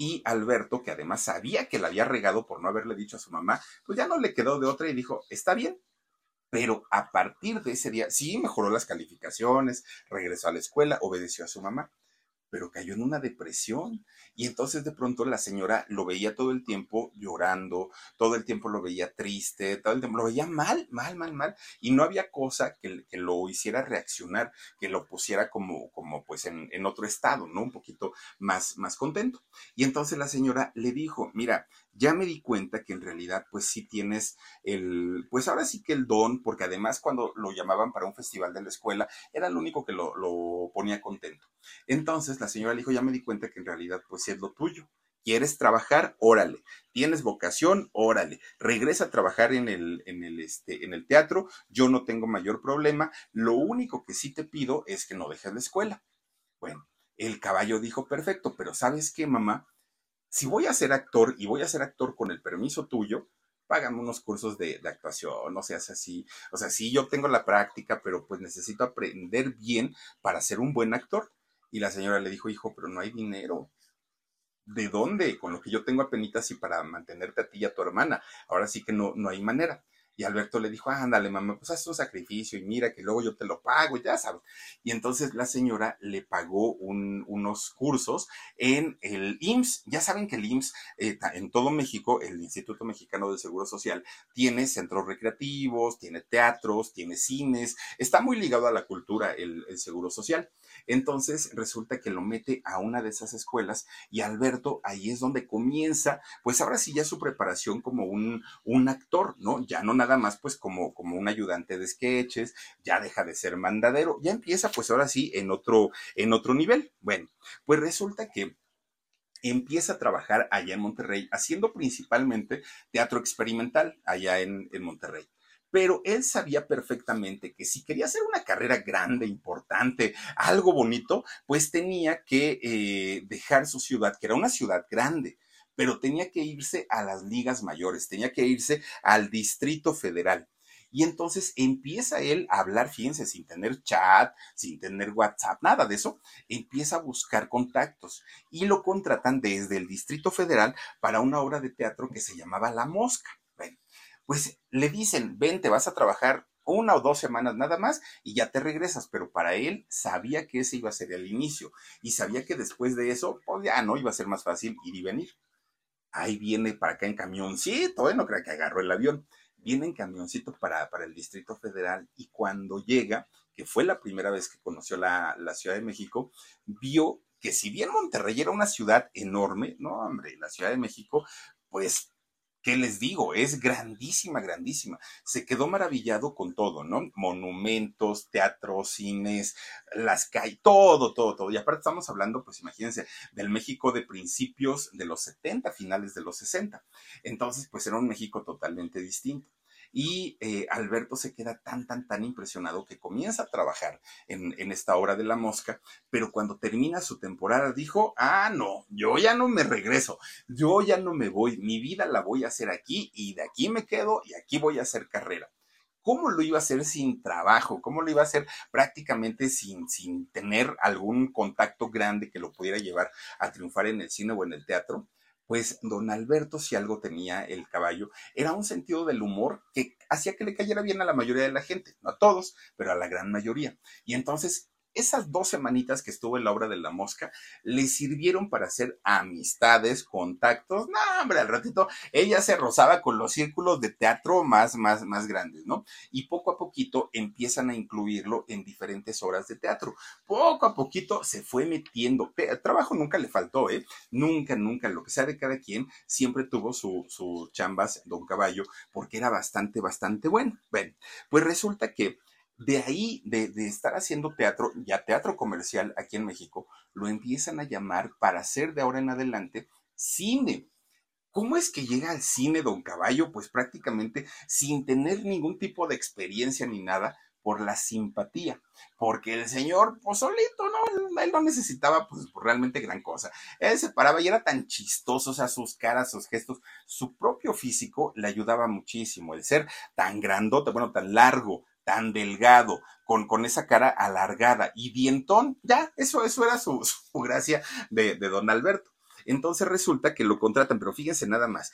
[SPEAKER 1] Y Alberto, que además sabía que la había regado por no haberle dicho a su mamá, pues ya no le quedó de otra y dijo, está bien, pero a partir de ese día, sí mejoró las calificaciones, regresó a la escuela, obedeció a su mamá. pero cayó en una depresión. Y entonces de pronto la señora lo veía todo el tiempo llorando, todo el tiempo lo veía triste, todo el tiempo lo veía mal, mal, mal, mal. Y no había cosa que, que lo hiciera reaccionar, que lo pusiera como, como pues en, en, otro estado, ¿no? Un poquito más, más contento. Y entonces la señora le dijo, mira, ya me di cuenta que en realidad pues sí tienes el, pues ahora sí que el don, porque además cuando lo llamaban para un festival de la escuela, era el único que lo, lo ponía contento. Entonces la señora le dijo, ya me di cuenta que en realidad pues sí es lo tuyo. ¿Quieres trabajar? Órale. ¿Tienes vocación? Órale. Regresa a trabajar en el, en el, este, en el teatro. Yo no tengo mayor problema. Lo único que sí te pido es que no dejes la escuela. Bueno, el caballo dijo, perfecto, pero ¿sabes qué, mamá? Si voy a ser actor y voy a ser actor con el permiso tuyo, págame unos cursos de, actuación, no seas así. O sea, sí, yo tengo la práctica, pero pues necesito aprender bien para ser un buen actor. Y la señora le dijo, hijo, pero no hay dinero. ¿De dónde? Con lo que yo tengo apenas y para mantenerte a ti y a tu hermana. Ahora sí que no, no hay manera. Y Alberto le dijo, ándale, mamá, pues haz un sacrificio y mira que luego yo te lo pago, ya sabes. Y entonces la señora le pagó un, unos cursos en el IMSS. Ya saben que el IMSS, eh, en todo México, el Instituto Mexicano del Seguro Social, tiene centros recreativos, tiene teatros, tiene cines, está muy ligado a la cultura el Seguro Social. Entonces resulta que lo mete a una de esas escuelas y Alberto ahí es donde comienza, pues ahora sí ya su preparación como un, actor, ¿no? Ya no nada más pues como, como un ayudante de sketches, ya deja de ser mandadero, ya empieza pues ahora sí en otro, en otro nivel. Bueno, pues resulta que empieza a trabajar allá en Monterrey, haciendo principalmente teatro experimental allá en, en Monterrey pero él sabía perfectamente que si quería hacer una carrera grande, importante, algo bonito, pues tenía que eh, dejar su ciudad, que era una ciudad grande, pero tenía que irse a las ligas mayores, tenía que irse al Distrito Federal. Y entonces empieza él a hablar, fíjense, sin tener chat, sin tener WhatsApp, nada de eso, empieza a buscar contactos y lo contratan desde el Distrito Federal para una obra de teatro que se llamaba La Mosca pues le dicen, ven, te vas a trabajar una o dos semanas nada más y ya te regresas, pero para él sabía que ese iba a ser el inicio y sabía que después de eso, pues ya no iba a ser más fácil ir y venir. Ahí viene para acá en camioncito, ¿eh? no creo que agarró el avión, viene en camioncito para, para el Distrito Federal y cuando llega, que fue la primera vez que conoció la, la Ciudad de México, vio que si bien Monterrey era una ciudad enorme, no, hombre, la Ciudad de México, pues ¿Qué les digo? Es grandísima, grandísima. Se quedó maravillado con todo, ¿no? Monumentos, teatros, cines, las calles, todo, todo, todo. Y aparte estamos hablando, pues imagínense, del México de principios de los 70, finales de los 60. Entonces, pues era un México totalmente distinto. Y eh, Alberto se queda tan, tan, tan impresionado que comienza a trabajar en, en, esta obra de la mosca, pero cuando termina su temporada dijo, ah, no, yo ya no me regreso, yo ya no me voy, mi vida la voy a hacer aquí y de aquí me quedo y aquí voy a hacer carrera. ¿Cómo lo iba a hacer sin trabajo? ¿Cómo lo iba a hacer prácticamente sin, sin tener algún contacto grande que lo pudiera llevar a triunfar en el cine o en el teatro? Pues don Alberto, si algo tenía el caballo, era un sentido del humor que hacía que le cayera bien a la mayoría de la gente, no a todos, pero a la gran mayoría. Y entonces esas dos semanitas que estuvo en la obra de la mosca le sirvieron para hacer amistades, contactos. No, hombre, al ratito ella se rozaba con los círculos de teatro más, más, más grandes, ¿no? Y poco a poquito empiezan a incluirlo en diferentes obras de teatro. Poco a poquito se fue metiendo. Trabajo nunca le faltó, ¿eh? Nunca, nunca. Lo que sea de cada quien, siempre tuvo su, su chambas, don Caballo, porque era bastante, bastante bueno. Bueno, pues resulta que de ahí, de, de, estar haciendo teatro, ya teatro comercial aquí en México, lo empiezan a llamar para hacer de ahora en adelante cine. ¿Cómo es que llega al cine Don Caballo? Pues prácticamente sin tener ningún tipo de experiencia ni nada, por la simpatía, porque el señor, pues solito, ¿no? Él no necesitaba, pues, realmente gran cosa. Él se paraba y era tan chistoso, o sea, sus caras, sus gestos, su propio físico le ayudaba muchísimo. El ser tan grandote, bueno, tan largo, tan delgado, con, con esa cara alargada y dientón, ya, eso, eso era su, gracia de, de don Alberto. Entonces resulta que lo contratan, pero fíjense nada más.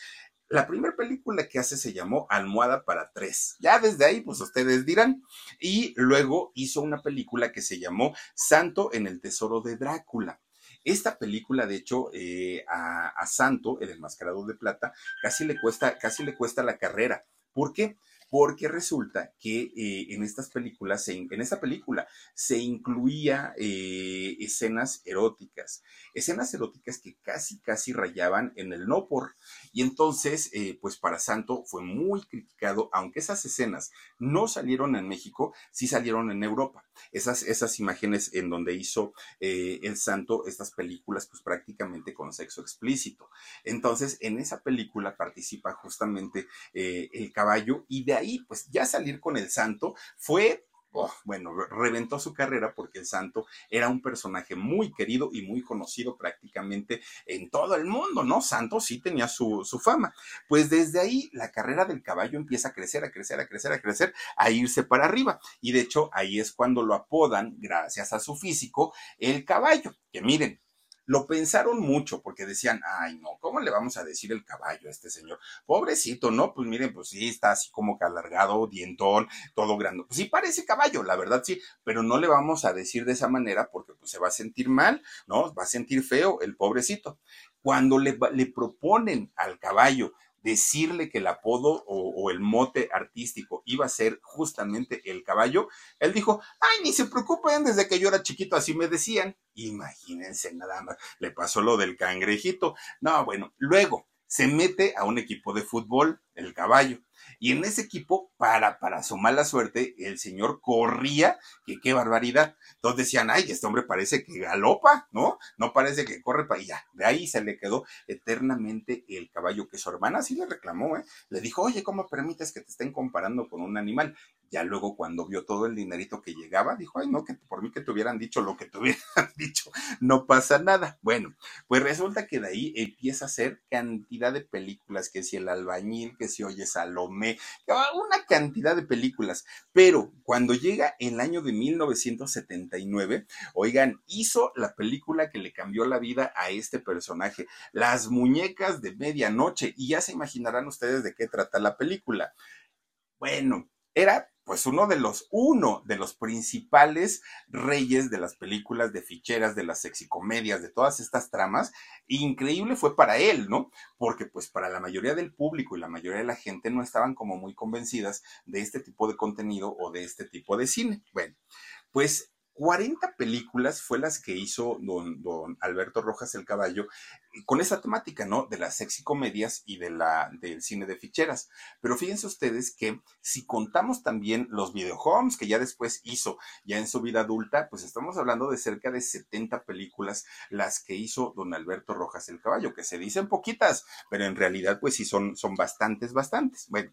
[SPEAKER 1] La primera película que hace se llamó Almohada para tres. Ya desde ahí, pues ustedes dirán. Y luego hizo una película que se llamó Santo en el Tesoro de Drácula. Esta película, de hecho, eh, a, Santo, el enmascarado de plata, casi le cuesta, casi le cuesta la carrera. ¿Por qué? Porque resulta que eh, en estas películas, en esta película se incluía eh, escenas eróticas, escenas eróticas que casi, casi rayaban en el no por. Y entonces, eh, pues para Santo fue muy criticado, aunque esas escenas no salieron en México, sí salieron en Europa. Esas, esas imágenes en donde hizo el Santo estas películas, pues prácticamente con sexo explícito. Entonces, en esa película participa justamente el caballo y de ahí, pues ya salir con el santo fue oh, bueno, reventó su carrera porque el santo era un personaje muy querido y muy conocido prácticamente en todo el mundo, ¿no? Santo sí tenía su, su, fama. Pues desde ahí la carrera del caballo empieza a crecer, a crecer, a crecer, a crecer, a irse para arriba. Y de hecho ahí es cuando lo apodan, gracias a su físico, el caballo. Que miren, lo pensaron mucho porque decían, ay no, ¿cómo le vamos a decir el caballo a este señor? Pobrecito, ¿no? Pues miren, pues sí, está así como que alargado, dientón, todo grande. Pues sí parece caballo, la verdad sí, pero no le vamos a decir de esa manera porque pues se va a sentir mal, ¿no? Va a sentir feo el pobrecito. Cuando le, le proponen al caballo decirle que el apodo o, el mote artístico iba a ser justamente el caballo, él dijo, ay, ni se preocupen, desde que yo era chiquito así me decían. Imagínense nada más, le pasó lo del cangrejito. No, bueno, luego se mete a un equipo de fútbol, el caballo. Y en ese equipo, para, para su mala suerte, el señor corría, que qué barbaridad. Entonces decían, ay, este hombre parece que galopa, ¿no? No parece que corre para allá. De ahí se le quedó eternamente el caballo que su hermana sí le reclamó, ¿eh? Le dijo, oye, ¿cómo permites que te estén comparando con un animal? Ya luego cuando vio todo el dinerito que llegaba, dijo, ay, no, que por mí que te hubieran dicho lo que te hubieran dicho, no pasa nada. Bueno, pues resulta que de ahí empieza a hacer cantidad de películas, que si el albañil, que si oye Salomé, una cantidad de películas. Pero cuando llega el año de 1979, oigan, hizo la película que le cambió la vida a este personaje, Las muñecas de medianoche, y ya se imaginarán ustedes de qué trata la película. Bueno, era pues uno de los, uno de los principales reyes de las películas de ficheras, de las sexicomedias, de todas estas tramas, increíble fue para él, ¿no? Porque pues para la mayoría del público y la mayoría de la gente no estaban como muy convencidas de este tipo de contenido o de este tipo de cine. Bueno, pues 40 películas fue las que hizo don, don, Alberto Rojas el Caballo con esa temática, ¿no? De las sexy comedias y de la, del cine de ficheras. Pero fíjense ustedes que si contamos también los videohomes que ya después hizo, ya en su vida adulta, pues estamos hablando de cerca de 70 películas las que hizo don Alberto Rojas el Caballo, que se dicen poquitas, pero en realidad pues sí son, son bastantes, bastantes. Bueno.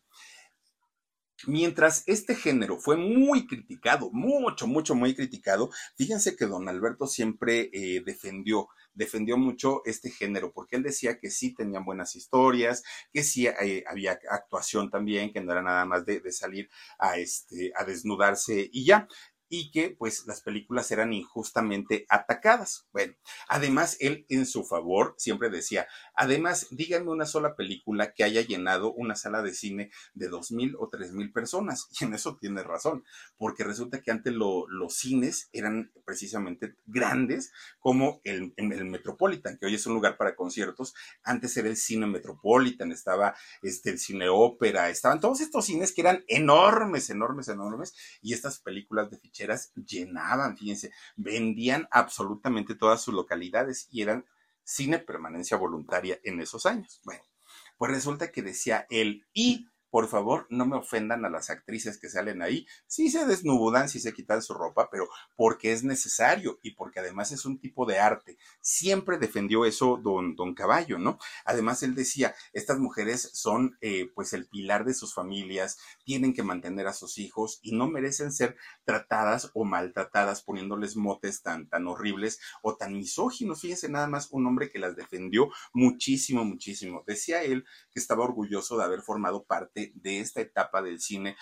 [SPEAKER 1] Mientras este género fue muy criticado, mucho, mucho, muy criticado, fíjense que don Alberto siempre eh, defendió defendió mucho este género, porque él decía que sí tenían buenas historias, que sí eh, había actuación también, que no era nada más de, de, salir a, este, a desnudarse y ya y que pues las películas eran injustamente atacadas. Bueno, además él en su favor siempre decía, además díganme una sola película que haya llenado una sala de cine de dos mil o tres mil personas. Y en eso tiene razón, porque resulta que antes los cines eran precisamente grandes como el, el Metropolitan, que hoy es un lugar para conciertos. Antes era el cine Metropolitan, estaba este, el cine ópera, estaban todos estos cines que eran enormes, enormes, enormes, y estas películas de ficha llenaban, fíjense, vendían absolutamente todas sus localidades y eran cine permanencia voluntaria en esos años. Bueno, pues resulta que decía él, y por favor, no me ofendan a las actrices que salen ahí. Sí se desnudan, sí se quitan su ropa, pero porque es necesario y porque además es un tipo de arte. Siempre defendió eso don, don Caballo, ¿no? Además, él decía, estas mujeres son eh, pues el pilar de sus familias, tienen que mantener a sus hijos y no merecen ser tratadas o maltratadas poniéndoles motes tan, tan horribles o tan misóginos. Fíjense nada más un hombre que las defendió muchísimo, muchísimo. Decía él que estaba orgulloso de haber formado parte de, esta etapa del cine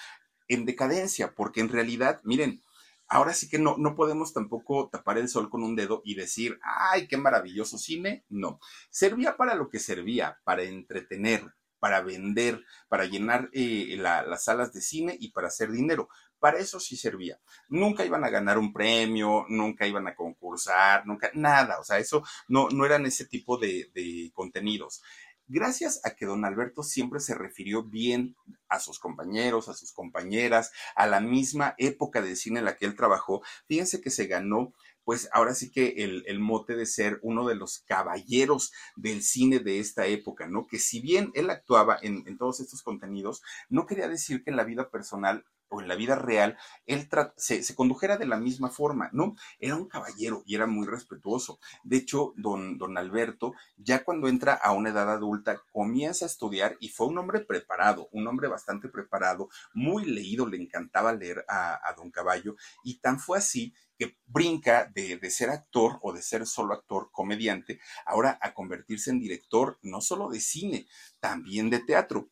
[SPEAKER 1] en decadencia, porque en realidad, miren, ahora sí que no, no podemos tampoco tapar el sol con un dedo y decir, ay, qué maravilloso cine. No, servía para lo que servía, para entretener, para vender, para llenar eh, las salas de cine y para hacer dinero. para eso sí servía. Nunca iban a ganar un premio, nunca iban a concursar, nunca, nada, o sea, eso no, no eran ese tipo de, de contenidos gracias a que don Alberto siempre se refirió bien a sus compañeros, a sus compañeras, a la misma época de cine en la que él trabajó, fíjense que se ganó pues ahora sí que el, mote de ser uno de los caballeros del cine de esta época, ¿no? Que si bien él actuaba en, en todos estos contenidos, no quería decir que en la vida personal o en la vida real, él se, condujera de la misma forma, ¿no? Era un caballero y era muy respetuoso. De hecho, don, don Alberto, ya cuando entra a una edad adulta, comienza a estudiar y fue un hombre preparado, un hombre bastante preparado, muy leído, le encantaba leer a, a don Caballo, y tan fue así que brinca de, de, ser actor o de ser solo actor, comediante, ahora a convertirse en director no solo de cine, también de teatro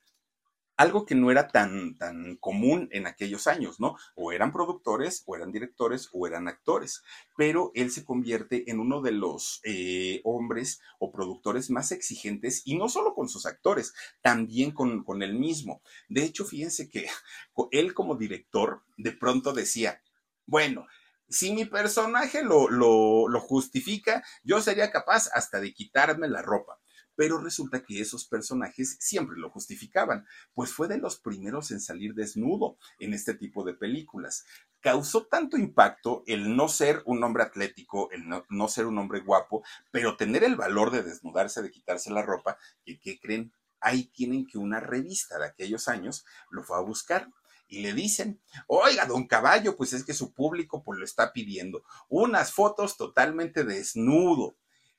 [SPEAKER 1] algo que no era tan, tan común en aquellos años, ¿no? O eran productores, o eran directores, o eran actores, pero él se convierte en uno de los eh, hombres o productores más exigentes, y no solo con sus actores, también con, con él mismo. De hecho, fíjense que él como director de pronto decía, bueno, si mi personaje lo, lo, lo justifica, yo sería capaz hasta de quitarme la ropa pero resulta que esos personajes siempre lo justificaban, pues fue de los primeros en salir desnudo en este tipo de películas. Causó tanto impacto el no ser un hombre atlético, el no, ser un hombre guapo, pero tener el valor de desnudarse, de quitarse la ropa, que, ¿qué creen? Ahí tienen que una revista de aquellos años lo fue a buscar y le dicen, oiga, don Caballo, pues es que su público pues lo está pidiendo, unas fotos totalmente desnudo.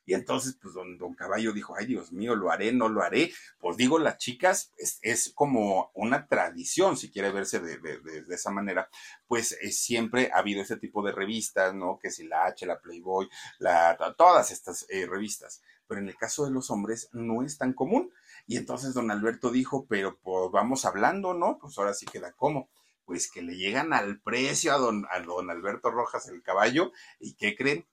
[SPEAKER 1] Y entonces, pues don, don Caballo dijo, ay Dios mío, lo haré, no lo haré. Pues digo, las chicas es, como una tradición, si quiere verse de, de, esa manera, pues eh, siempre ha habido ese tipo de revistas, ¿no? Que si la H, la Playboy, la, todas estas eh, revistas. Pero en el caso de los hombres no es tan común. Y entonces don Alberto dijo, pero pues vamos hablando, ¿no? Pues ahora sí queda como pues que le llegan al precio a don, a don Alberto Rojas el caballo, ¿y qué creen?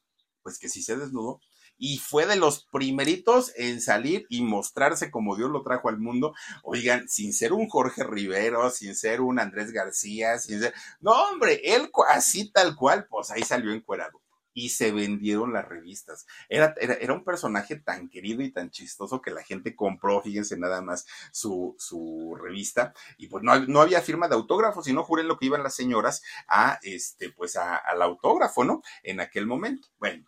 [SPEAKER 1] Pues que si se desnudó, y fue de los primeritos en salir y mostrarse como Dios lo trajo al mundo. Oigan, sin ser un Jorge Rivero, sin ser un Andrés García, sin ser, no hombre, él así tal cual, pues ahí salió encuerado y se vendieron las revistas. Era, era, un personaje tan querido y tan chistoso que la gente compró, fíjense nada más, su, su revista. Y pues no, no había firma de autógrafo, sino juren lo que iban las señoras a, este, pues al autógrafo, ¿no? En aquel momento. Bueno,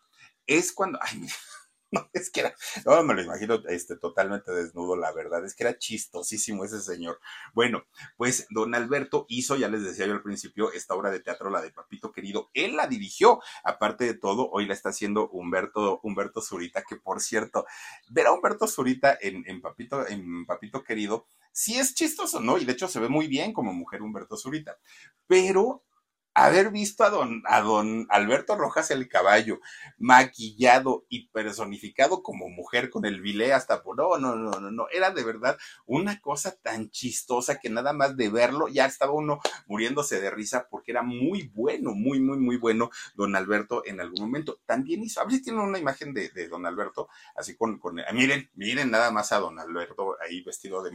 [SPEAKER 1] es cuando, ay, no, es que era, no me lo imagino este, totalmente desnudo, la verdad, es que era chistosísimo ese señor. Bueno, pues don Alberto hizo, ya les decía yo al principio, esta obra de teatro, la de Papito Querido, él la dirigió, aparte de todo, hoy la está haciendo Humberto, Humberto Zurita, que por cierto, ver a Humberto Zurita en, en, Papito, en Papito Querido, sí es chistoso, ¿no? Y de hecho se ve muy bien como mujer Humberto Zurita, pero haber visto a don, a don Alberto Rojas el caballo maquillado y personificado como mujer con el bilé hasta por no, no, no, no, no, era de verdad una cosa tan chistosa que nada más de verlo ya estaba uno muriéndose de risa porque era muy bueno, muy, muy, muy bueno don Alberto en algún momento. También hizo, a ver si tienen una imagen de, don Alberto, así con, con, miren, miren nada más a don Alberto ahí vestido de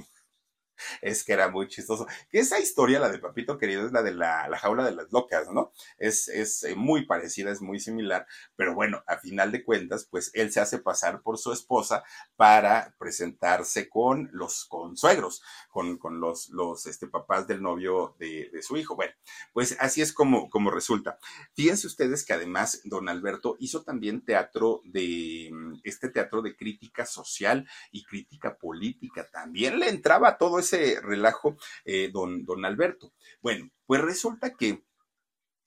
[SPEAKER 1] es que era muy chistoso. Que esa historia, la de Papito Querido, es la de la, jaula de las locas, ¿no? Es, es eh, muy parecida, es muy similar, pero bueno, a final de cuentas, pues él se hace pasar por su esposa para presentarse con los consuegros, con, con los, los este, papás del novio de, de su hijo. Bueno, pues así es como, como resulta. Fíjense ustedes que además don Alberto hizo también teatro de, este teatro de crítica social y crítica política. También le entraba todo ese relajo eh, don, don Alberto. Bueno, pues resulta que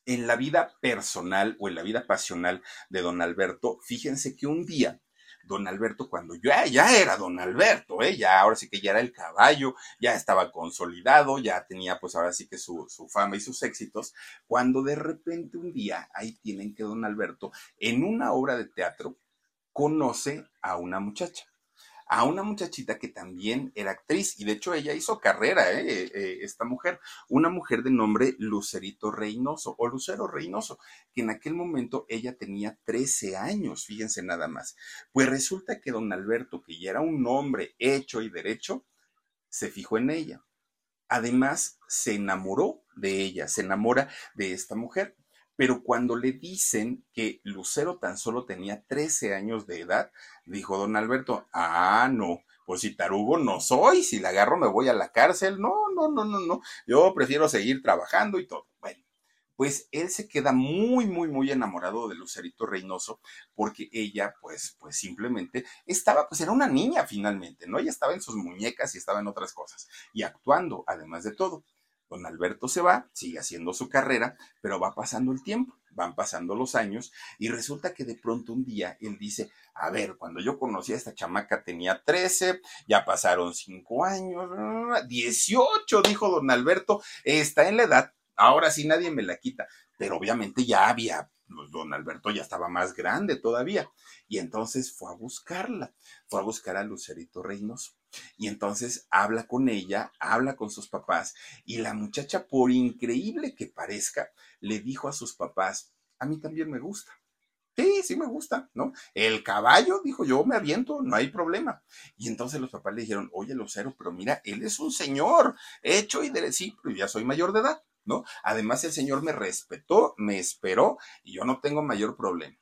[SPEAKER 1] en la vida personal o en la vida pasional de don Alberto, fíjense que un día don Alberto cuando ya, ya era don Alberto, ¿eh? ya ahora sí que ya era el caballo, ya estaba consolidado, ya tenía pues ahora sí que su, su, fama y sus éxitos, cuando de repente un día ahí tienen que don Alberto en una obra de teatro conoce a una muchacha a una muchachita que también era actriz y de hecho ella hizo carrera, ¿eh? Eh, esta mujer, una mujer de nombre Lucerito Reynoso o Lucero Reynoso, que en aquel momento ella tenía 13 años, fíjense nada más. Pues resulta que don Alberto, que ya era un hombre hecho y derecho, se fijó en ella. Además, se enamoró de ella, se enamora de esta mujer. Pero cuando le dicen que Lucero tan solo tenía 13 años de edad, dijo don Alberto, ah, no, pues si tarugo no soy, si la agarro me voy a la cárcel, no, no, no, no, no, yo prefiero seguir trabajando y todo. Bueno, pues él se queda muy, muy, muy enamorado de Lucerito Reynoso porque ella, pues, pues simplemente estaba, pues era una niña finalmente, ¿no? Ella estaba en sus muñecas y estaba en otras cosas y actuando, además de todo. Don Alberto se va, sigue haciendo su carrera, pero va pasando el tiempo, van pasando los años y resulta que de pronto un día él dice, a ver, cuando yo conocí a esta chamaca tenía 13, ya pasaron 5 años, 18, dijo don Alberto, está en la edad, ahora sí nadie me la quita, pero obviamente ya había pues, don Alberto ya estaba más grande todavía. Y entonces fue a buscarla, fue a buscar a Lucerito Reynoso. Y entonces habla con ella, habla con sus papás. Y la muchacha, por increíble que parezca, le dijo a sus papás, a mí también me gusta. Sí, sí me gusta, ¿no? El caballo, dijo yo, me aviento, no hay problema. Y entonces los papás le dijeron, oye, Lucero, pero mira, él es un señor, hecho y de sí, pero ya soy mayor de edad. ¿no? Además, el Señor me respetó, me esperó y yo no tengo mayor problema.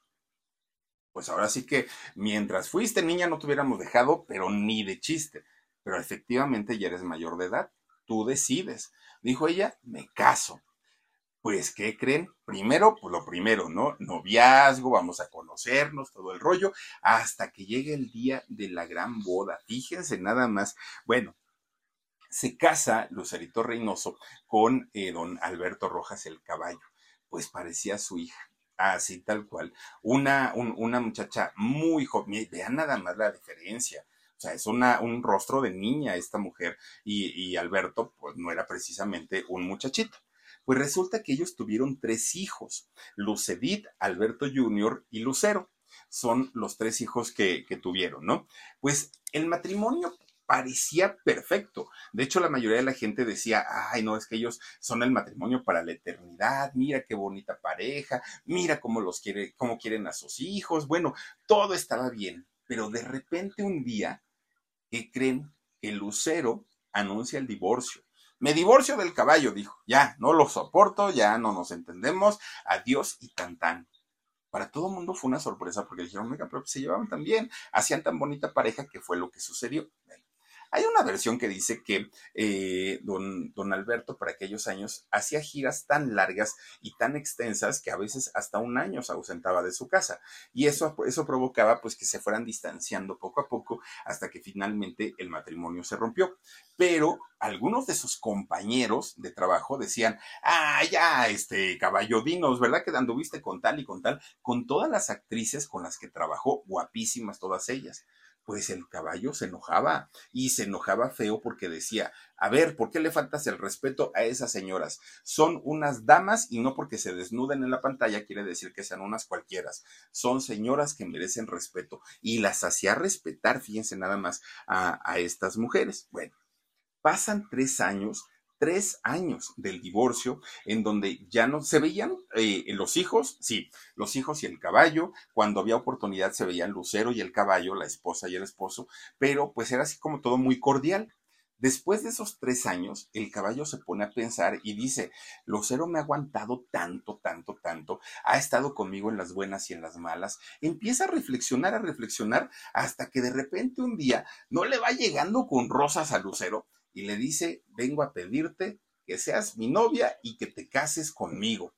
[SPEAKER 1] Pues ahora sí que mientras fuiste niña no te hubiéramos dejado, pero ni de chiste. Pero efectivamente ya eres mayor de edad, tú decides. Dijo ella, me caso. Pues, ¿qué creen? Primero, pues lo primero, ¿no? Noviazgo, vamos a conocernos, todo el rollo, hasta que llegue el día de la gran boda. Fíjense nada más. Bueno, se casa Lucerito Reynoso con eh, don Alberto Rojas el Caballo. Pues parecía su hija, así tal cual. Una, una muchacha muy joven, vean nada más la diferencia. O sea, es una, un rostro de niña esta mujer y, y Alberto pues no era precisamente un muchachito. Pues resulta que ellos tuvieron tres hijos, Lucedit, Alberto Jr. y Lucero. Son los tres hijos que, que tuvieron, ¿no? Pues el matrimonio parecía perfecto. De hecho, la mayoría de la gente decía, ay, no, es que ellos son el matrimonio para la eternidad, mira qué bonita pareja, mira cómo los quiere, cómo quieren a sus hijos. Bueno, todo estaba bien, pero de repente un día, ¿qué creen? Que Lucero anuncia el divorcio. Me divorcio del caballo, dijo. Ya, no lo soporto, ya no nos entendemos. Adiós y tan. Para todo el mundo fue una sorpresa porque dijeron, oiga, pero se llevaban tan bien, hacían tan bonita pareja que fue lo que sucedió. Hay una versión que dice que eh, don, Alberto para aquellos años hacía giras tan largas y tan extensas que a veces hasta un año se ausentaba de su casa. Y eso, eso provocaba pues que se fueran distanciando poco a poco hasta que finalmente el matrimonio se rompió. Pero algunos de sus compañeros de trabajo decían, ah, ya, este caballo, dinos, ¿verdad que anduviste con tal y con tal? Con todas las actrices con las que trabajó, guapísimas todas ellas pues el caballo se enojaba y se enojaba feo porque decía, a ver, ¿por qué le faltas el respeto a esas señoras? Son unas damas y no porque se desnuden en la pantalla quiere decir que sean unas cualquieras. Son señoras que merecen respeto y las hacía respetar, fíjense nada más, a, a estas mujeres. Bueno, pasan tres años tres años del divorcio, en donde ya no se veían eh, los hijos, sí, los hijos y el caballo, cuando había oportunidad se veían Lucero y el caballo, la esposa y el esposo, pero pues era así como todo muy cordial. Después de esos tres años, el caballo se pone a pensar y dice, Lucero me ha aguantado tanto, tanto, tanto, ha estado conmigo en las buenas y en las malas, empieza a reflexionar, a reflexionar, hasta que de repente un día no le va llegando con rosas a Lucero y le dice, vengo a pedirte que seas mi novia y que te cases conmigo.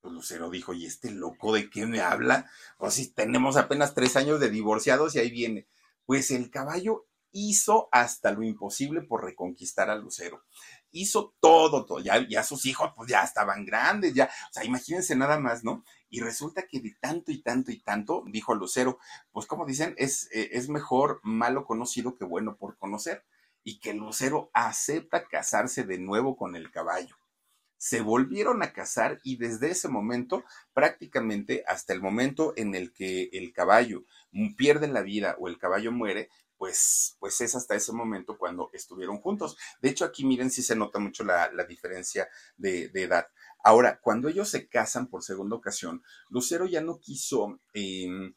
[SPEAKER 1] Pues Lucero dijo, ¿y este loco de qué me habla? Pues si tenemos apenas tres años de divorciados y ahí viene. Pues el caballo hizo hasta lo imposible por reconquistar a Lucero. Hizo todo, todo. Ya, ya sus hijos pues ya estaban grandes, ya, o sea, imagínense nada más, ¿no? Y resulta que de tanto y tanto y tanto, dijo Lucero, pues como dicen, es, eh, es mejor malo conocido que bueno por conocer y que Lucero acepta casarse de nuevo con el caballo. Se volvieron a casar y desde ese momento, prácticamente hasta el momento en el que el caballo pierde la vida o el caballo muere, pues, pues es hasta ese momento cuando estuvieron juntos. De hecho, aquí miren si se nota mucho la, diferencia de, edad. Ahora, cuando ellos se casan por segunda ocasión, Lucero ya no quiso em,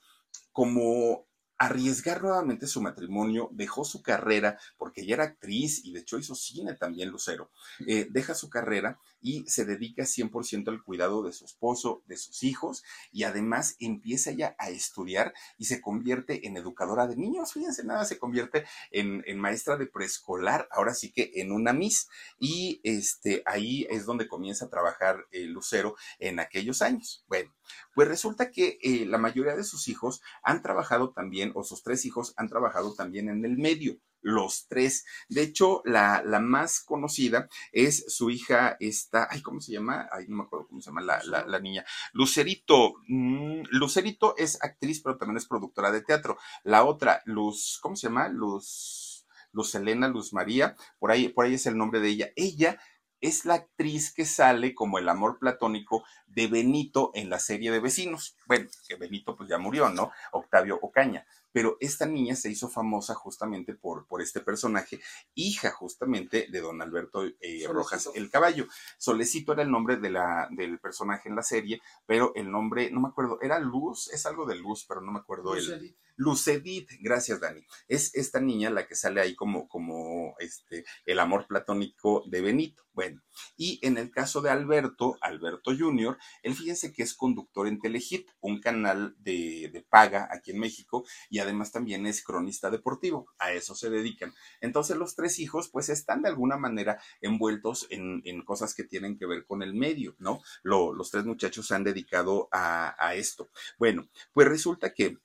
[SPEAKER 1] como arriesgar nuevamente su matrimonio, dejó su carrera, porque ella era actriz y de hecho hizo cine también Lucero, eh, deja su carrera y se dedica 100% al cuidado de su esposo, de sus hijos y además empieza ya a estudiar y se convierte en educadora de niños. Fíjense, nada, se convierte en, maestra de preescolar, ahora sí que en una Miss y este, ahí es donde comienza a trabajar Lucero en aquellos años. Bueno, pues resulta que eh, la mayoría de sus hijos han trabajado también, o sus tres hijos han trabajado también en el medio los tres. De hecho, la, más conocida es su hija, esta, ay, ¿cómo se llama? Ay, no me acuerdo cómo se llama la, niña. Lucerito. Mm, Lucerito es actriz, pero también es productora de teatro. La otra, Luz, ¿cómo se llama? Luz, Luz Elena, Luz María, por ahí, por ahí es el nombre de ella. Ella es la actriz que sale como el amor platónico de Benito en la serie de vecinos. Bueno, que Benito pues ya murió, ¿no? Octavio Ocaña pero esta niña se hizo famosa justamente por, por este personaje, hija justamente de don Alberto eh, Rojas el Caballo. Solecito era el nombre de la, del personaje en la serie, pero el nombre, no me acuerdo, era Luz, es algo de Luz, pero no me acuerdo el, Lucedit, gracias Dani. Es esta niña la que sale ahí como, como este, el amor platónico de Benito. Bueno, y en el caso de Alberto, Alberto Jr., él fíjense que es conductor en Telehit, un canal de, de, paga aquí en México, y además también es cronista deportivo, a eso se dedican. Entonces los tres hijos pues están de alguna manera envueltos en, en cosas que tienen que ver con el medio, ¿no? los tres muchachos se han dedicado a, a esto. Bueno, pues resulta que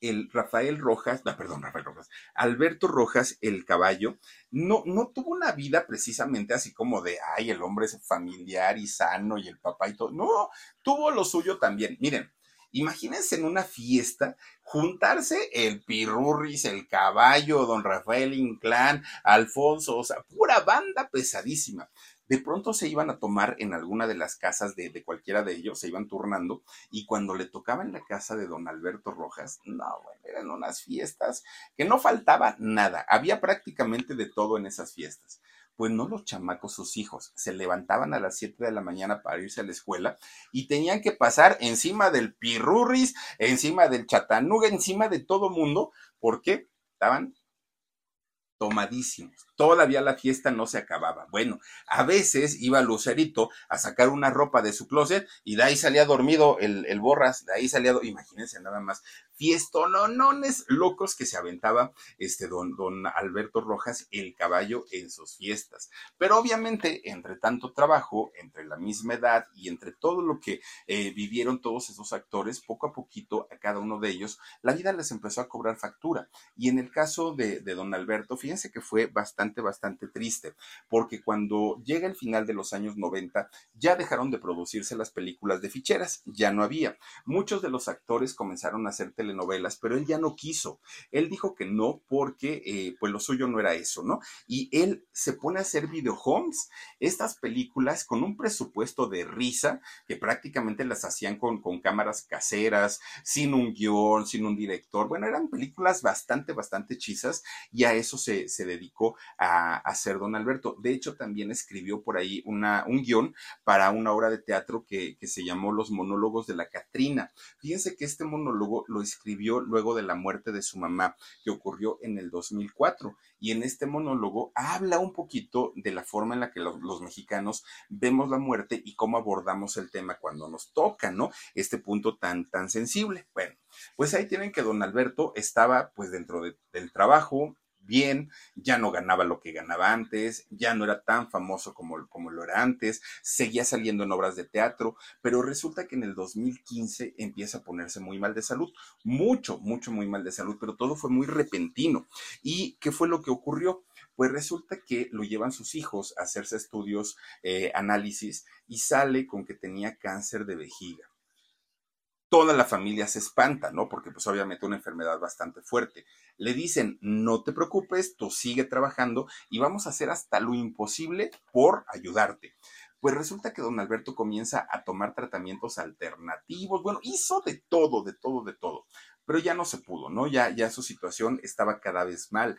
[SPEAKER 1] el Rafael Rojas, no, perdón, Rafael Rojas, Alberto Rojas, el caballo, no, no tuvo una vida precisamente así como de, ay, el hombre es familiar y sano y el papá y todo. No, tuvo lo suyo también. Miren, imagínense en una fiesta juntarse el Pirurris, el caballo, don Rafael Inclán, Alfonso, o sea, pura banda pesadísima de pronto se iban a tomar en alguna de las casas de, cualquiera de ellos, se iban turnando, y cuando le tocaba en la casa de don Alberto Rojas, no, bueno, eran unas fiestas que no faltaba nada, había prácticamente de todo en esas fiestas. Pues no los chamacos, sus hijos, se levantaban a las 7 de la mañana para irse a la escuela y tenían que pasar encima del pirurris, encima del chatanuga, encima de todo mundo, porque estaban tomadísimos. Todavía la fiesta no se acababa. Bueno, a veces iba Lucerito a sacar una ropa de su closet y de ahí salía dormido el, el borras, de ahí salía, imagínense nada más, fiestononones locos que se aventaba este don, don Alberto Rojas, el caballo, en sus fiestas. Pero obviamente, entre tanto trabajo, entre la misma edad y entre todo lo que eh, vivieron todos esos actores, poco a poquito a cada uno de ellos, la vida les empezó a cobrar factura. Y en el caso de, de don Alberto, fíjense que fue bastante, bastante triste, porque cuando llega el final de los años 90, ya dejaron de producirse las películas de ficheras, ya no había. Muchos de los actores comenzaron a hacer novelas, pero él ya no quiso. Él dijo que no porque eh, pues lo suyo no era eso, ¿no? Y él se pone a hacer videohomes, estas películas con un presupuesto de risa que prácticamente las hacían con, con cámaras caseras, sin un guion, sin un director. Bueno, eran películas bastante, bastante hechizas y a eso se, se dedicó a, hacer don Alberto. De hecho, también escribió por ahí un guion para una obra de teatro que, se llamó Los monólogos de la Catrina. Fíjense que este monólogo lo escribió escribió luego de la muerte de su mamá, que ocurrió en el 2004. Y en este monólogo habla un poquito de la forma en la que los, mexicanos vemos la muerte y cómo abordamos el tema cuando nos toca, ¿no? Este punto tan, tan sensible. Bueno, pues ahí tienen que don Alberto estaba pues dentro del trabajo, bien, ya no ganaba lo que ganaba antes, ya no era tan famoso como, como lo era antes, seguía saliendo en obras de teatro, pero resulta que en el 2015 empieza a ponerse muy mal de salud, mucho, mucho, muy mal de salud, pero todo fue muy repentino. ¿Y qué fue lo que ocurrió? Pues resulta que lo llevan sus hijos a hacerse estudios, eh, análisis, y sale con que tenía cáncer de vejiga toda la familia se espanta, ¿no? Porque pues obviamente una enfermedad bastante fuerte. Le dicen, no te preocupes, tú sigue trabajando y vamos a hacer hasta lo imposible por ayudarte. Pues resulta que don Alberto comienza a tomar tratamientos alternativos, bueno, hizo de todo, de todo, de todo, pero ya no se pudo, ¿no? Ya, ya su situación estaba cada vez mal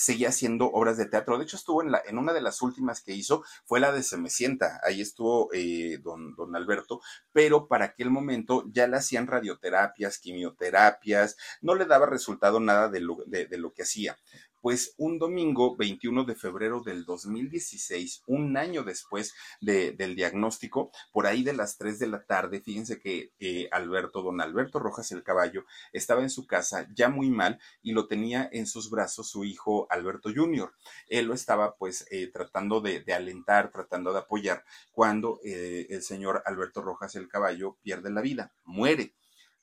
[SPEAKER 1] seguía haciendo obras de teatro. De hecho, estuvo en, la, en una de las últimas que hizo, fue la de Semecienta. Ahí estuvo eh, don, don Alberto, pero para aquel momento ya le hacían radioterapias, quimioterapias, no le daba resultado nada de lo, de, lo que hacía. Pues un domingo 21 de febrero del 2016, un año después del diagnóstico, por ahí de las 3 de la tarde, fíjense que eh, Alberto, don Alberto Rojas el Caballo, estaba en su casa ya muy mal y lo tenía en sus brazos su hijo Alberto Jr. Él lo estaba pues eh, tratando de, alentar, tratando de apoyar, cuando eh, el señor Alberto Rojas el Caballo pierde la vida, muere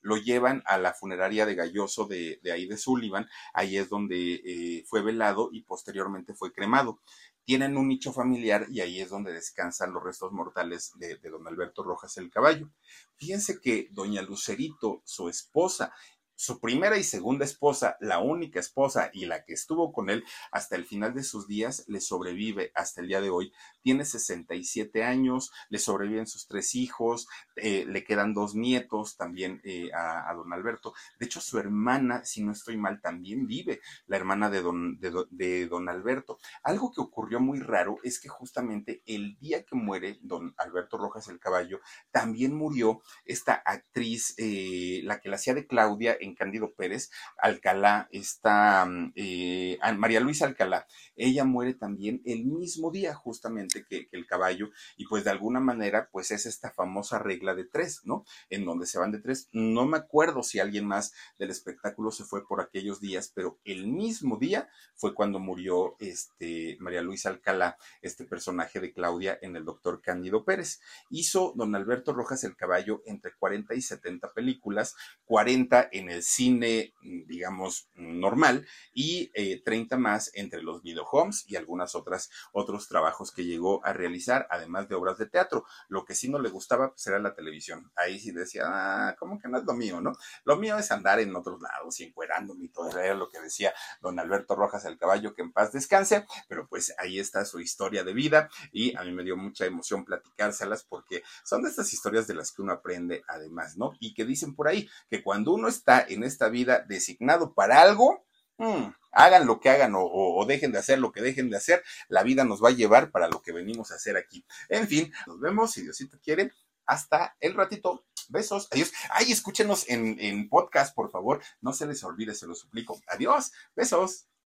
[SPEAKER 1] lo llevan a la funeraria de Galloso de, ahí de Sullivan, ahí es donde eh, fue velado y posteriormente fue cremado. Tienen un nicho familiar y ahí es donde descansan los restos mortales de, de don Alberto Rojas el Caballo. Fíjense que doña Lucerito, su esposa, su primera y segunda esposa, la única esposa y la que estuvo con él hasta el final de sus días, le sobrevive hasta el día de hoy. Tiene 67 años, le sobreviven sus tres hijos, eh, le quedan dos nietos también eh, a, don Alberto. De hecho, su hermana, si no estoy mal, también vive, la hermana de don, de, don Alberto. Algo que ocurrió muy raro es que justamente el día que muere don Alberto Rojas el Caballo, también murió esta actriz, eh, la que la hacía de Claudia en Cándido Pérez, Alcalá, está mm, eh, María Luisa Alcalá. Ella muere también el mismo día, justamente, que, el caballo, y pues de alguna manera, pues es esta famosa regla de tres, ¿no? En donde se van de tres. No me acuerdo si alguien más del espectáculo se fue por aquellos días, pero el mismo día fue cuando murió este María Luisa Alcalá, este personaje de Claudia en el doctor Cándido Pérez. Hizo don Alberto Rojas el caballo entre 40 y 70 películas, 40 en el cine, digamos, normal y 30 eh, más entre los videohomes y algunas otras otros trabajos que llegó a realizar, además de obras de teatro. Lo que sí no le gustaba pues, era la televisión. Ahí sí decía, ah, ¿cómo que no es lo mío, no? Lo mío es andar en otros lados y encuerándome y todo. Era lo que decía don Alberto Rojas el caballo, que en paz descanse, pero pues ahí está su historia de vida y a mí me dio mucha emoción platicárselas porque son de estas historias de las que uno aprende además, ¿no? Y que dicen por ahí que cuando uno está en esta vida designado para algo, mm, hagan lo que hagan o, dejen de hacer lo que dejen de hacer, la vida nos va a llevar para lo que venimos a hacer aquí. En fin, nos vemos, si Diosito quiere, hasta el ratito. Besos, adiós. Ay, escúchenos en, en podcast, por favor. No se les olvide, se lo suplico. Adiós, besos.